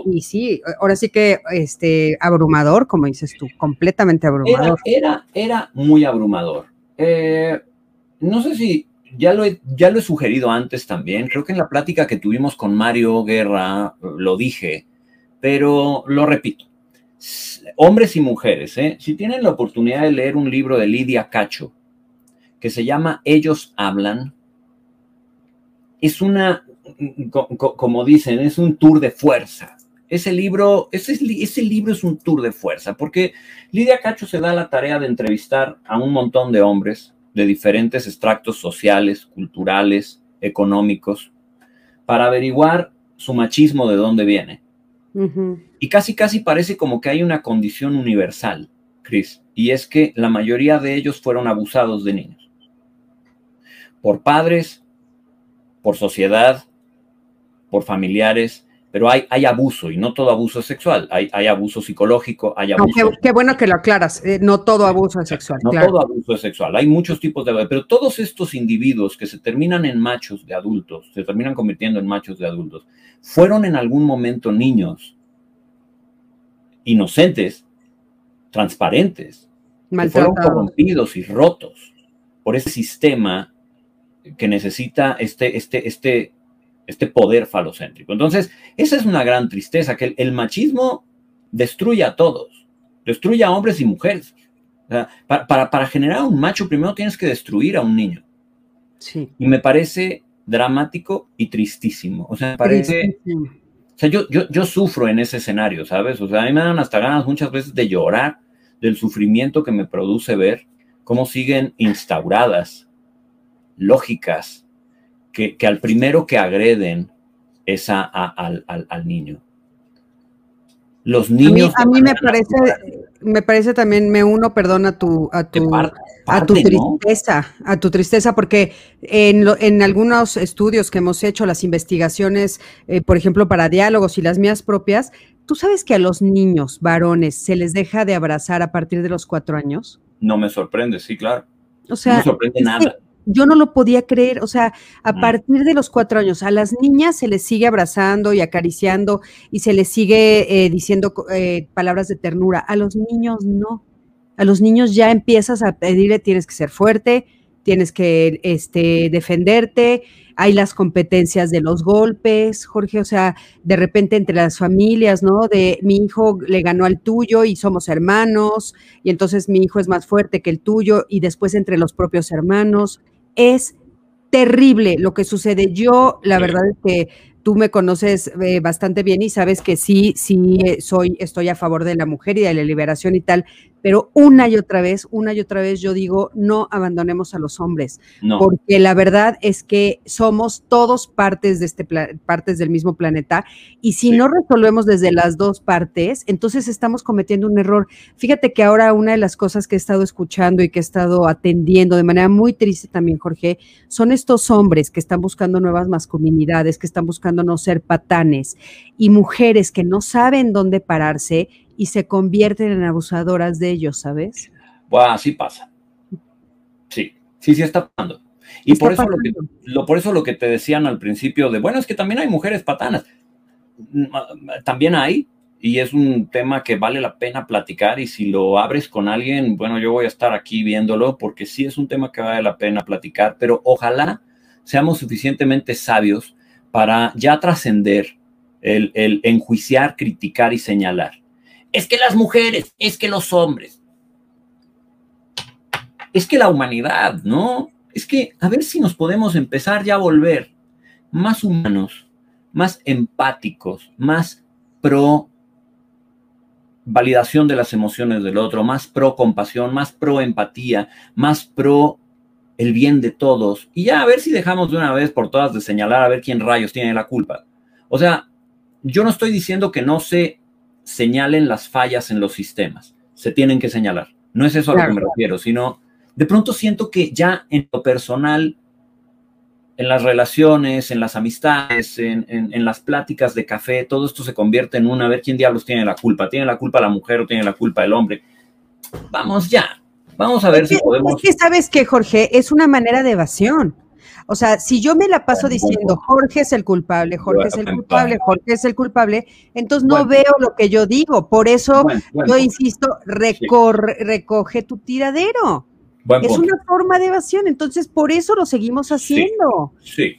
Y, sí, ahora sí que este, abrumador, como dices tú, completamente abrumador. Era, era, muy abrumador. no sé si ya lo, he, ya lo he sugerido antes también, creo que en la plática que tuvimos con Mario Guerra lo dije, pero lo repito. Hombres y mujeres, ¿eh? si tienen la oportunidad de leer un libro de Lidia Cacho que se llama Ellos hablan, es una, como dicen, es un tour de fuerza. Ese libro, ese, ese libro es un tour de fuerza, porque Lidia Cacho se da la tarea de entrevistar a un montón de hombres, de diferentes extractos sociales, culturales, económicos, para averiguar su machismo de dónde viene. Y casi, casi parece como que hay una condición universal, Chris, y es que la mayoría de ellos fueron abusados de niños. Por padres, por sociedad, por familiares, pero hay, hay abuso y no todo abuso es sexual, hay, hay abuso psicológico, hay abuso... qué, bueno que lo aclaras, eh, no todo abuso es sexual. No todo abuso es sexual, hay muchos tipos de... Pero todos estos individuos que se terminan en machos de adultos, se terminan convirtiendo en machos de adultos, fueron en algún momento niños inocentes, transparentes, que fueron corrompidos y rotos por ese sistema que necesita este, este, este este poder falocéntrico. Entonces, esa es una gran tristeza, que el, machismo destruye a todos, destruye a hombres y mujeres. para, para, generar un macho, primero tienes que destruir a un niño. Sí. Y me parece dramático y tristísimo. O sea, me parece... O sea, yo, yo, yo sufro en ese escenario, ¿sabes? O sea, a mí me dan hasta ganas muchas veces de llorar del sufrimiento que me produce ver cómo siguen instauradas lógicas que, al primero que agreden es a, al, niño. Los niños. A mí, me parece, me parece también, me uno, perdón, a tu, a tu, a tu tristeza, a tu tristeza, porque en, en, algunos estudios que hemos hecho, las investigaciones, eh, por ejemplo, para diálogos y las mías propias, ¿tú sabes que a los niños varones se les deja de abrazar a partir de los cuatro años? No me sorprende, sí, claro. O sea, no me sorprende nada yo no lo podía creer, o sea, a partir de los cuatro años, a las niñas se les sigue abrazando y acariciando y se les sigue eh, diciendo eh, palabras de ternura, a los niños no, a los niños ya empiezas a pedirle, tienes que ser fuerte, tienes que este, defenderte, hay las competencias de los golpes, Jorge, o sea, de repente entre las familias, ¿no? De mi hijo le ganó al tuyo y somos hermanos, y entonces mi hijo es más fuerte que el tuyo, y después entre los propios hermanos es terrible lo que sucede. Yo, la verdad es que tú me conoces eh, bastante bien y sabes que sí, sí eh, soy, estoy a favor de la mujer y de la liberación y tal, pero una y otra vez, una y otra vez yo digo, no abandonemos a los hombres, porque la verdad es que somos todos partes de este partes del mismo planeta y si no resolvemos desde las dos partes, entonces estamos cometiendo un error. Fíjate que ahora una de las cosas que he estado escuchando y que he estado atendiendo de manera muy triste también, Jorge, son estos hombres que están buscando nuevas masculinidades, que están buscando no ser patanes y mujeres que no saben dónde pararse y se convierten en abusadoras de ellos, ¿sabes? Bueno, así pasa. Sí, sí, sí está pasando. Y por eso, lo que, por eso lo que te decían al principio de, bueno, es que también hay mujeres patanas. También hay, y es un tema que vale la pena platicar y si lo abres con alguien, bueno, yo voy a estar aquí viéndolo porque sí es un tema que vale la pena platicar, pero ojalá seamos suficientemente sabios para ya trascender el, el enjuiciar, criticar y señalar es que las mujeres, es que los hombres. es que la humanidad, ¿no? Es que a ver si nos podemos empezar ya a volver más humanos, más empáticos, más pro validación de las emociones del otro, más pro compasión, más pro empatía, más pro el bien de todos. Y ya a ver si dejamos de una vez por todas de señalar a ver quién rayos tiene la culpa. O sea, yo no estoy diciendo que no se señalen las fallas en los sistemas, se tienen que señalar. No es eso a lo que me refiero, sino de pronto siento que ya en lo personal en las relaciones, en las amistades, en, las pláticas de café, todo esto se convierte en una, a ver quién diablos tiene la culpa. ¿Tiene la culpa la mujer o tiene la culpa el hombre? Vamos ya, vamos a ver si podemos... Es que sabes que, Jorge, es una manera de evasión. O sea, si yo me la paso diciendo Jorge es el culpable, Jorge es el culpable, Jorge es el culpable, entonces no veo lo que yo digo. Por eso yo insisto, recoge tu tiradero es una forma de evasión, entonces por eso lo seguimos haciendo. Sí.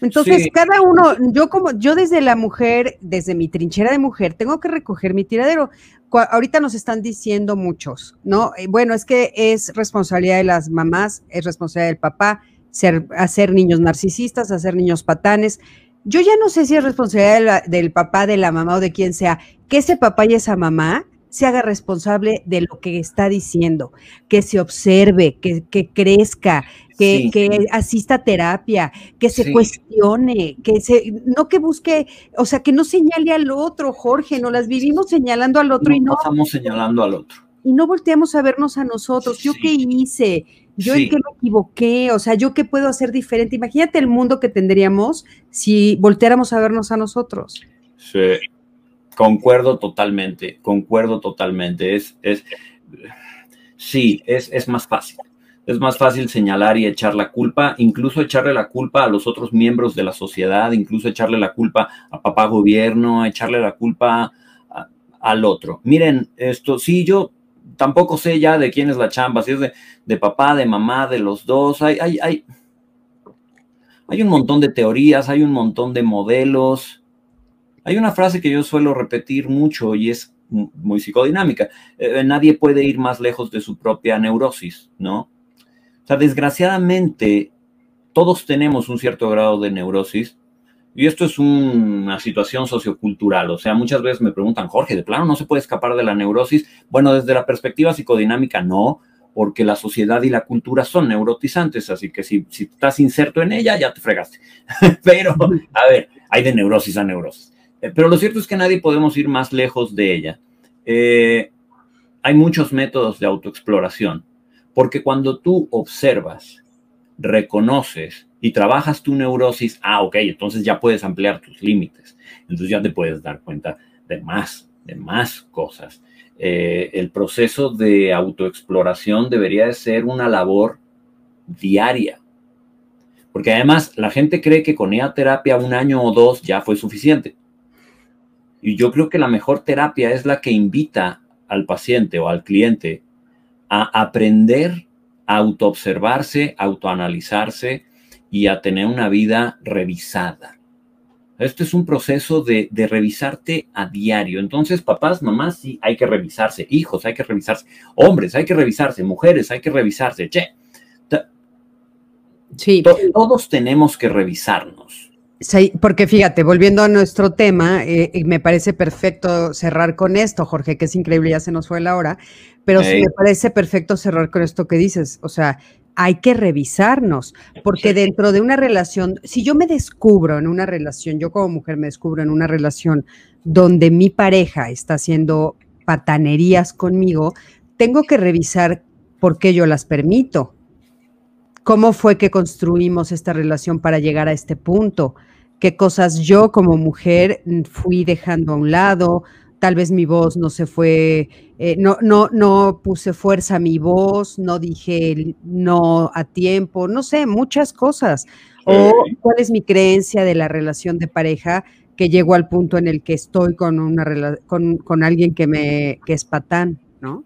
Entonces, cada uno, yo como, yo desde la mujer, desde mi trinchera de mujer, tengo que recoger mi tiradero. Ahorita nos están diciendo muchos, ¿no? Eh, bueno, es que es responsabilidad de las mamás, es responsabilidad del papá, ser, hacer niños narcisistas, hacer niños patanes. Yo ya no sé si es responsabilidad del papá, de la mamá o de quien sea, que ese papá y esa mamá se haga responsable de lo que está diciendo, que se observe, que, crezca, que, asista a terapia, que se cuestione, que se, no que busque, o sea, que no señale al otro, Jorge, no las vivimos señalando al otro y no. Estamos señalando al otro. Y no volteamos a vernos a nosotros. ¿Yo qué hice? ¿Yo en qué me equivoqué? O sea, ¿yo qué puedo hacer diferente? Imagínate el mundo que tendríamos si volteáramos a vernos a nosotros. Sí. Concuerdo totalmente, concuerdo totalmente. Es, es, sí, es, es más fácil. Es más fácil señalar y echar la culpa, incluso echarle la culpa a los otros miembros de la sociedad, incluso echarle la culpa a papá gobierno, echarle la culpa al otro. Miren, esto sí, yo tampoco sé ya de quién es la chamba, si es de, de papá, de mamá, de los dos. Hay, hay, hay, hay un montón de teorías, hay un montón de modelos. Hay una frase que yo suelo repetir mucho y es muy psicodinámica. Eh, nadie puede ir más lejos de su propia neurosis, ¿no? O sea, desgraciadamente, todos tenemos un cierto grado de neurosis y esto es una situación sociocultural. O sea, muchas veces me preguntan, Jorge, ¿de plano no se puede escapar de la neurosis? Bueno, desde la perspectiva psicodinámica, no, porque la sociedad y la cultura son neurotizantes, así que si, si estás inserto en ella, ya te fregaste. Pero, a ver, hay de neurosis a neurosis. Eh, pero lo cierto es que nadie podemos ir más lejos de ella. Eh, hay muchos métodos de autoexploración, porque cuando tú observas, reconoces y trabajas tu neurosis, ah, ok, entonces ya puedes ampliar tus límites, entonces ya te puedes dar cuenta de más, de más cosas. Eh, el proceso de autoexploración debería de ser una labor diaria, porque además la gente cree que con ella terapia un año o dos ya fue suficiente. Y yo creo que la mejor terapia es la que invita al paciente o al cliente a aprender a autoobservarse, autoanalizarse y a tener una vida revisada. Este es un proceso de, de, revisarte a diario. Entonces, papás, mamás, sí, hay que revisarse. Hijos, hay que revisarse. Hombres, hay que revisarse. Mujeres, hay que revisarse. Che. Sí. Todos tenemos que revisarnos. Sí, porque fíjate, volviendo a nuestro tema, eh, me parece perfecto cerrar con esto, Jorge, que es increíble, ya se nos fue la hora, pero sí me parece perfecto cerrar con esto que dices, o sea, hay que revisarnos, porque dentro de una relación, si yo me descubro en una relación, yo como mujer me descubro en una relación donde mi pareja está haciendo patanerías conmigo, tengo que revisar por qué yo las permito. ¿Cómo fue que construimos esta relación para llegar a este punto? qué cosas yo como mujer fui dejando a un lado, tal vez mi voz no se fue, eh, no, no, no puse fuerza a mi voz, no dije no a tiempo, no sé, muchas cosas. O cuál es mi creencia de la relación de pareja que llego al punto en el que estoy con, una, con, con alguien que, me, que es patán, ¿no?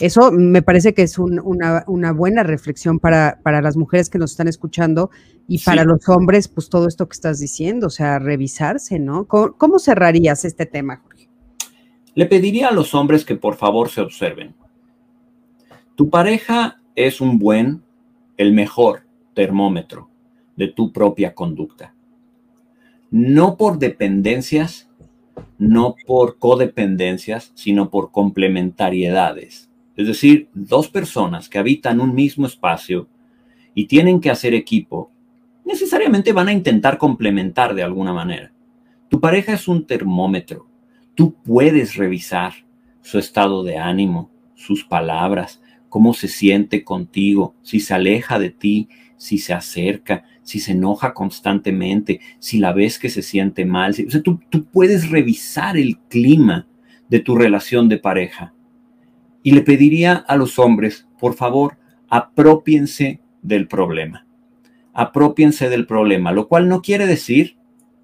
Eso me parece que es una, buena reflexión para, las mujeres que nos están escuchando y para los hombres, pues todo esto que estás diciendo, o sea, revisarse, ¿no? ¿Cómo, cerrarías este tema? Le pediría a los hombres que por favor se observen. Tu pareja es un buen, el mejor termómetro de tu propia conducta. No por dependencias, no por codependencias, sino por complementariedades. Es decir, dos personas que habitan un mismo espacio y tienen que hacer equipo, necesariamente van a intentar complementar de alguna manera. Tu pareja es un termómetro. Tú puedes revisar su estado de ánimo, sus palabras, cómo se siente contigo, si se aleja de ti, si se acerca, si se enoja constantemente, si la ves que se siente mal. o sea, tú, tú puedes revisar el clima de tu relación de pareja. Y le pediría a los hombres, por favor, apropiense del problema. Apropiense del problema, lo cual no quiere decir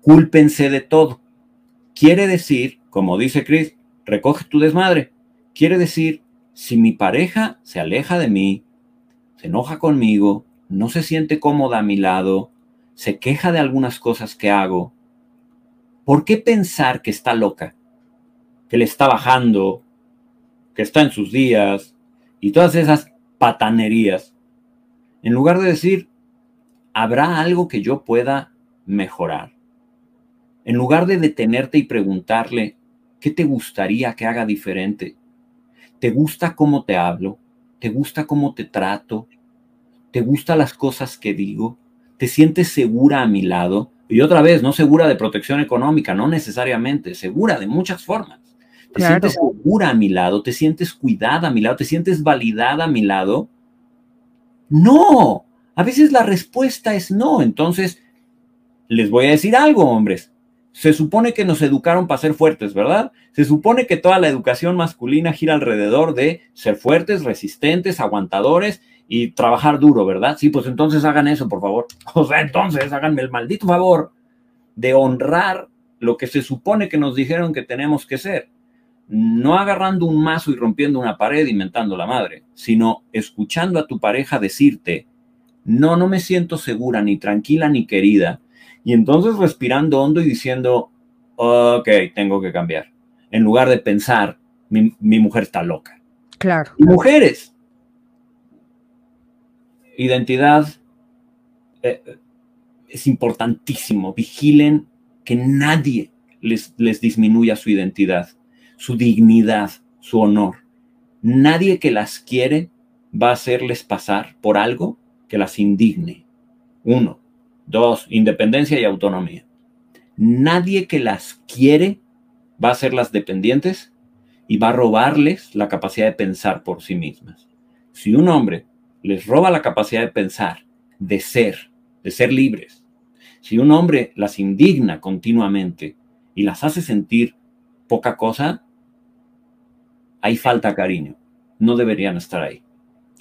cúlpense de todo. Quiere decir, como dice Chris, recoge tu desmadre. Quiere decir, si mi pareja se aleja de mí, se enoja conmigo, no se siente cómoda a mi lado, se queja de algunas cosas que hago, ¿por qué pensar que está loca? Que le está bajando, que está en sus días y todas esas patanerías. En lugar de decir, ¿habrá algo que yo pueda mejorar? En lugar de detenerte y preguntarle, ¿qué te gustaría que haga diferente? ¿Te gusta cómo te hablo? ¿Te gusta cómo te trato? ¿Te gustan las cosas que digo? ¿Te sientes segura a mi lado? Y otra vez, no segura de protección económica, no necesariamente, segura de muchas formas. ¿Te sientes segura a mi lado? ¿Te sientes cuidada a mi lado? ¿Te sientes validada a mi lado? No, a veces la respuesta es no. Entonces, les voy a decir algo, hombres. Se supone que nos educaron para ser fuertes, ¿verdad? Se supone que toda la educación masculina gira alrededor de ser fuertes, resistentes, aguantadores y trabajar duro, ¿verdad? Sí, pues entonces hagan eso, por favor. O sea, entonces háganme el maldito favor de honrar lo que se supone que nos dijeron que tenemos que ser. No agarrando un mazo y rompiendo una pared inventando la madre, sino escuchando a tu pareja decirte, no, no me siento segura, ni tranquila, ni querida. Y entonces respirando hondo y diciendo, ok, tengo que cambiar. En lugar de pensar, mi, mi mujer está loca. Claro. Y mujeres, identidad eh, es importantísimo. Vigilen que nadie les, les disminuya su identidad, su dignidad, su honor. Nadie que las quiere va a hacerles pasar por algo que las indigne. Uno. Dos, independencia y autonomía. Nadie que las quiere va a hacerlas dependientes y va a robarles la capacidad de pensar por sí mismas. Si un hombre les roba la capacidad de pensar, de ser, de ser libres. Si un hombre las indigna continuamente y las hace sentir poca cosa, hay falta cariño. No deberían estar ahí.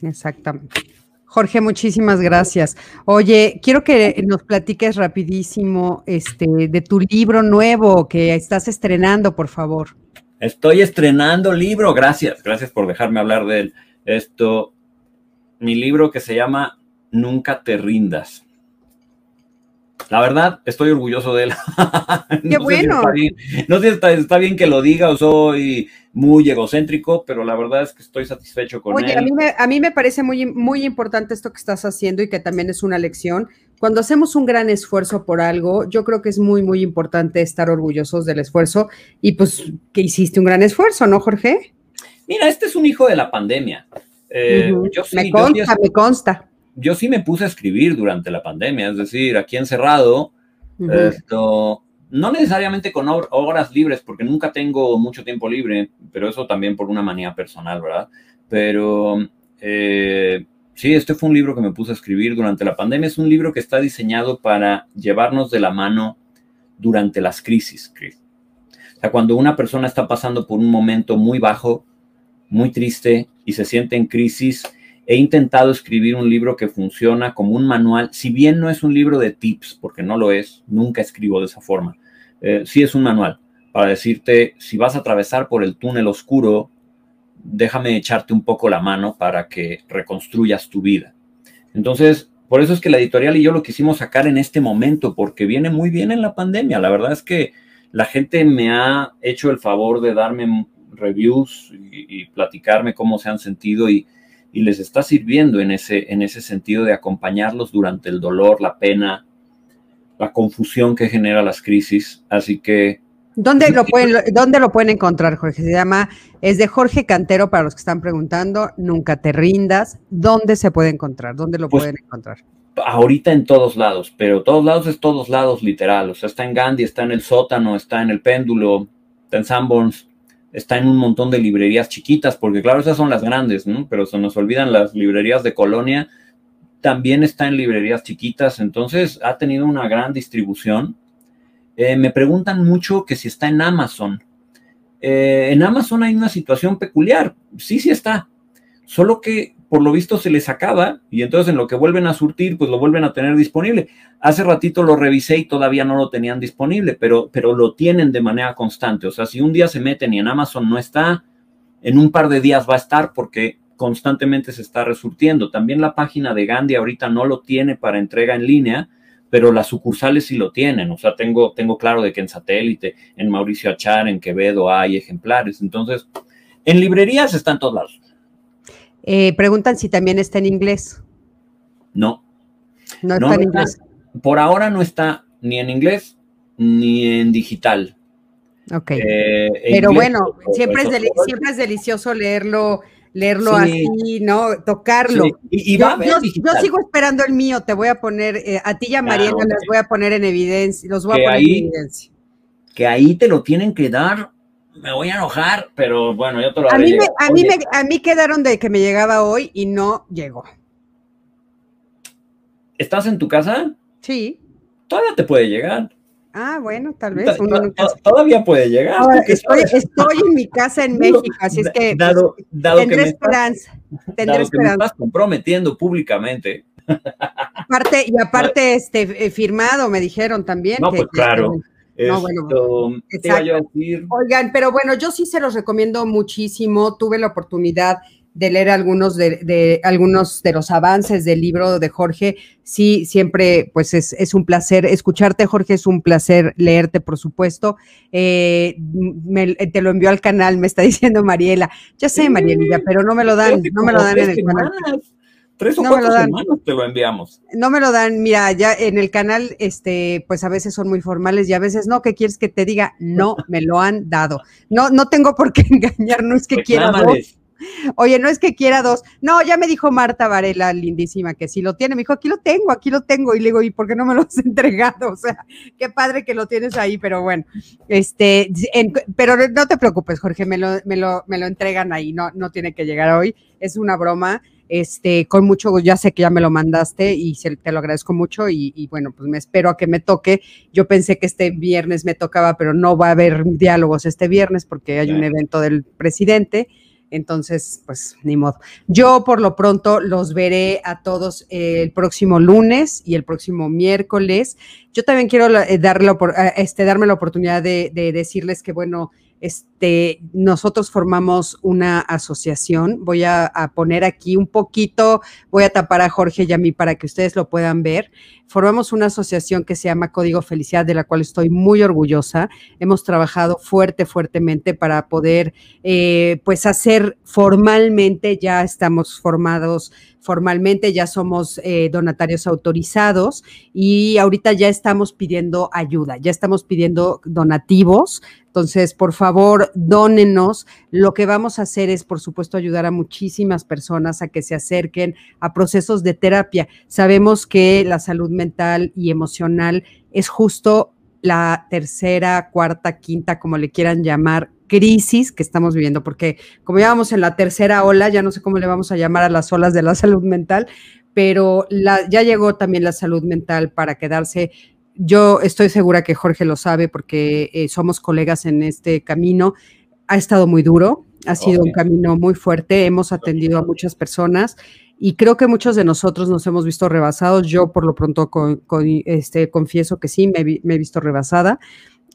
Exactamente. Jorge, muchísimas gracias. Oye, quiero que nos platiques rapidísimo este, de tu libro nuevo que estás estrenando, por favor. Estoy estrenando libro, gracias, gracias por dejarme hablar de él. Esto, mi libro que se llama Nunca te rindas. La verdad, estoy orgulloso de él. Qué bueno. no sé si está, bien que lo diga o soy muy egocéntrico, pero la verdad es que estoy satisfecho con Oye, él. A mí, me, a mí me parece muy, muy importante esto que estás haciendo y que también es una lección. Cuando hacemos un gran esfuerzo por algo, yo creo que es muy, muy importante estar orgullosos del esfuerzo y pues que hiciste un gran esfuerzo, ¿no, Jorge? Mira, este es un hijo de la pandemia. Eh, yo sí, me consta, me consta. Yo sí me puse a escribir durante la pandemia, es decir, aquí encerrado, esto, no necesariamente con horas libres, porque nunca tengo mucho tiempo libre, pero eso también por una manía personal, ¿verdad? Pero eh, sí, este fue un libro que me puse a escribir durante la pandemia. Es un libro que está diseñado para llevarnos de la mano durante las crisis, O sea, cuando una persona está pasando por un momento muy bajo, muy triste y se siente en crisis, he intentado escribir un libro que funciona como un manual, si bien no es un libro de tips, porque no lo es, nunca escribo de esa forma, eh, sí es un manual para decirte, si vas a atravesar por el túnel oscuro, déjame echarte un poco la mano para que reconstruyas tu vida. Entonces, por eso es que la editorial y yo lo quisimos sacar en este momento, porque viene muy bien en la pandemia. La verdad es que la gente me ha hecho el favor de darme reviews y, platicarme cómo se han sentido y y les está sirviendo en ese, en ese sentido de acompañarlos durante el dolor, la pena, la confusión que genera las crisis. Así que... ¿Dónde lo, pueden, ¿Dónde lo pueden encontrar, Jorge? Se llama, es de Jorge Cantero, para los que están preguntando, nunca te rindas. ¿Dónde se puede encontrar? ¿Dónde lo pues pueden encontrar? Ahorita en todos lados, pero todos lados es todos lados literal. O sea, está en Gandhi, está en el sótano, está en el péndulo, está en Sanborns, está en un montón de librerías chiquitas, porque claro, esas son las grandes, ¿no? Pero se nos olvidan las librerías de Colonia, también está en librerías chiquitas, entonces ha tenido una gran distribución. Eh, me preguntan mucho que si está en Amazon. Eh, en Amazon hay una situación peculiar, sí, sí está, solo que por lo visto se les acaba y entonces en lo que vuelven a surtir, pues lo vuelven a tener disponible. Hace ratito lo revisé y todavía no lo tenían disponible, pero, pero lo tienen de manera constante. O sea, si un día se meten y en Amazon no está, en un par de días va a estar porque constantemente se está resurtiendo. También la página de Gandhi ahorita no lo tiene para entrega en línea, pero las sucursales sí lo tienen. O sea, tengo, tengo claro de que en satélite, en Mauricio Achar, en Quevedo hay ejemplares. Entonces, en librerías están todos lados. Eh, preguntan si también está en inglés. No. No está en inglés. Por ahora no está ni en inglés ni en digital. Ok. Eh, Pero bueno, siempre, es siempre es delicioso leerlo leerlo así, ¿no? Tocarlo. Y, yo, sigo esperando el mío, te voy a poner, eh, a ti y a Mariana las voy a poner en evidencia, los voy a poner en evidencia. Que ahí te lo tienen que dar me voy a enojar, pero bueno, yo te lo a mí, me, a, mí me, a mí quedaron de que me llegaba hoy y no llegó. ¿Estás en tu casa? Sí. Todavía te puede llegar. Ah, bueno, tal vez. todavía puede llegar. estoy, en mi casa en México, así es que dado, tendré esperanza. tendré esperanza. me estás comprometiendo públicamente. Aparte, y aparte, este, eh, firmado, me dijeron también. No, pues claro. No, bueno, Oigan, pero bueno, yo sí se los recomiendo muchísimo. Tuve la oportunidad de leer algunos de, algunos de los avances del libro de Jorge. Sí, siempre, pues es, un placer escucharte, Jorge, es un placer leerte, por supuesto. Eh, te lo envió al canal, me está diciendo Mariela. Ya sé, Mariela, pero no me lo dan, no me lo dan en el canal. Tres o cuatro semanas te lo enviamos. No me lo dan, mira, ya en el canal, este, pues a veces son muy formales y a veces no, ¿qué quieres que te diga? No, me lo han dado. No, no tengo por qué engañar, no es que quiera dos. Oye, no es que quiera dos. No, ya me dijo Marta Varela, lindísima, que sí lo tiene. Me dijo, aquí lo tengo, aquí lo tengo. Y le digo, ¿y por qué no me lo has entregado? O sea, qué padre que lo tienes ahí, pero bueno. Este, pero no te preocupes, Jorge, me lo, me lo, me lo entregan ahí, no, no tiene que llegar hoy. Es una broma este, con mucho, ya sé que ya me lo mandaste y te lo agradezco mucho y, bueno, pues me espero a que me toque. Yo pensé que este viernes me tocaba, pero no va a haber diálogos este viernes porque hay un evento del presidente. Entonces, pues ni modo. Yo por lo pronto los veré a todos el próximo lunes y el próximo miércoles. Yo también quiero eh, darle, eh, este, darme la oportunidad de, de decirles que, bueno, este, nosotros formamos una asociación. Voy a, poner aquí un poquito, voy a tapar a Jorge y a mí para que ustedes lo puedan ver. Formamos una asociación que se llama Código Felicidad, de la cual estoy muy orgullosa. Hemos trabajado fuerte, fuertemente para poder, eh, pues, hacer formalmente, ya estamos formados formalmente, ya somos eh, donatarios autorizados y ahorita ya estamos pidiendo ayuda, ya estamos pidiendo donativos. Entonces, por favor, dónenos. Lo que vamos a hacer es, por supuesto, ayudar a muchísimas personas a que se acerquen a procesos de terapia. Sabemos que la salud mental y emocional es justo la tercera, cuarta, quinta, como le quieran llamar, crisis que estamos viviendo, porque como ya vamos en la tercera ola, ya no sé cómo le vamos a llamar a las olas de la salud mental, pero ya llegó también la salud mental para quedarse. Yo estoy segura que Jorge lo sabe porque eh, somos colegas en este camino. Ha estado muy duro, ha sido un camino muy fuerte, hemos atendido a muchas personas y creo que muchos de nosotros nos hemos visto rebasados. Yo por lo pronto con, este, confieso que sí, me, me he visto rebasada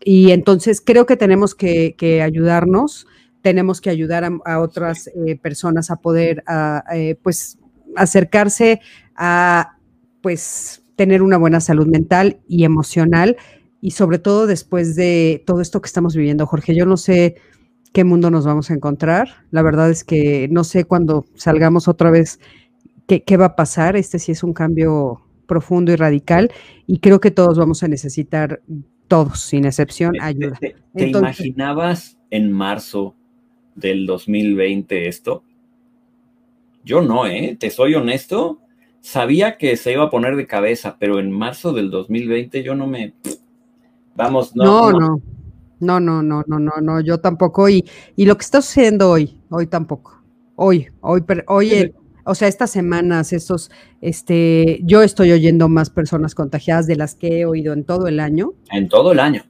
y entonces creo que tenemos que, ayudarnos, tenemos que ayudar a, otras eh, personas a poder, eh, pues, acercarse a, pues, tener una buena salud mental y emocional y sobre todo después de todo esto que estamos viviendo, Jorge. Yo no sé qué mundo nos vamos a encontrar. La verdad es que no sé cuándo salgamos otra vez qué, qué va a pasar. Este sí es un cambio profundo y radical y creo que todos vamos a necesitar, todos, sin excepción, ayuda. ¿Te, imaginabas en marzo del 2020 esto? Yo no, ¿eh? Te soy honesto. Sabía que se iba a poner de cabeza, pero en marzo del 2020 yo no me... Vamos, no. No, no. No, no, no, no, no, no, yo tampoco. Y, y lo que está sucediendo hoy, hoy tampoco. Hoy, hoy, hoy, o sea, estas semanas, estos, este, yo estoy oyendo más personas contagiadas de las que he oído en todo el año. En todo el año.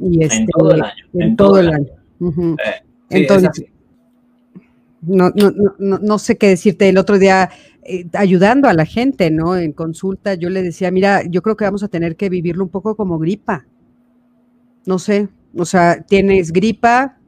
y este, en todo el año. En, todo, el año. Eh, Entonces, no, no, no, no, sé qué decirte. El otro día, eh, ayudando a la gente, ¿no? En consulta, yo le decía, mira, yo creo que vamos a tener que vivirlo un poco como gripa. No sé, o sea, tienes gripa,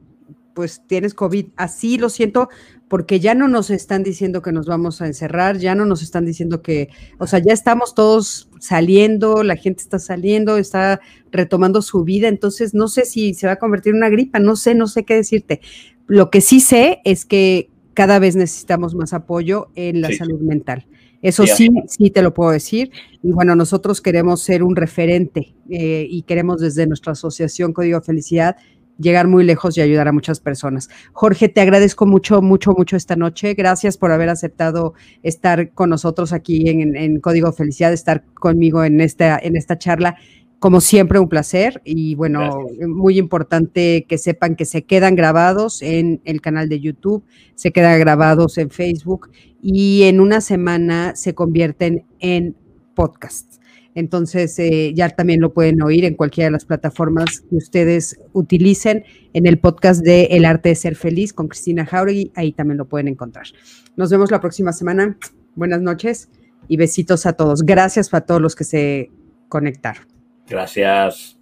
pues tienes COVID. Así lo siento, porque ya no nos están diciendo que nos vamos a encerrar, ya no nos están diciendo que, o sea, ya estamos todos saliendo, la gente está saliendo, está retomando su vida, entonces no sé si se va a convertir en una gripa, no sé, no sé qué decirte. Lo que sí sé es que cada vez necesitamos más apoyo en la salud mental. Eso sí, sí, te lo puedo decir. Y bueno, nosotros queremos ser un referente eh, y queremos desde nuestra asociación Código Felicidad llegar muy lejos y ayudar a muchas personas. Jorge, te agradezco mucho, mucho, mucho esta noche. Gracias por haber aceptado estar con nosotros aquí en, Código Felicidad, estar conmigo en esta, en esta charla. Como siempre, un placer y bueno, muy importante que sepan que se quedan grabados en el canal de YouTube, se quedan grabados en Facebook y en una semana se convierten en podcast. Entonces, eh, ya también lo pueden oír en cualquiera de las plataformas que ustedes utilicen en el podcast de El arte de ser feliz con Cristina Jauregui. Ahí también lo pueden encontrar. Nos vemos la próxima semana. Buenas noches y besitos a todos. Gracias a todos los que se conectaron. Gracias.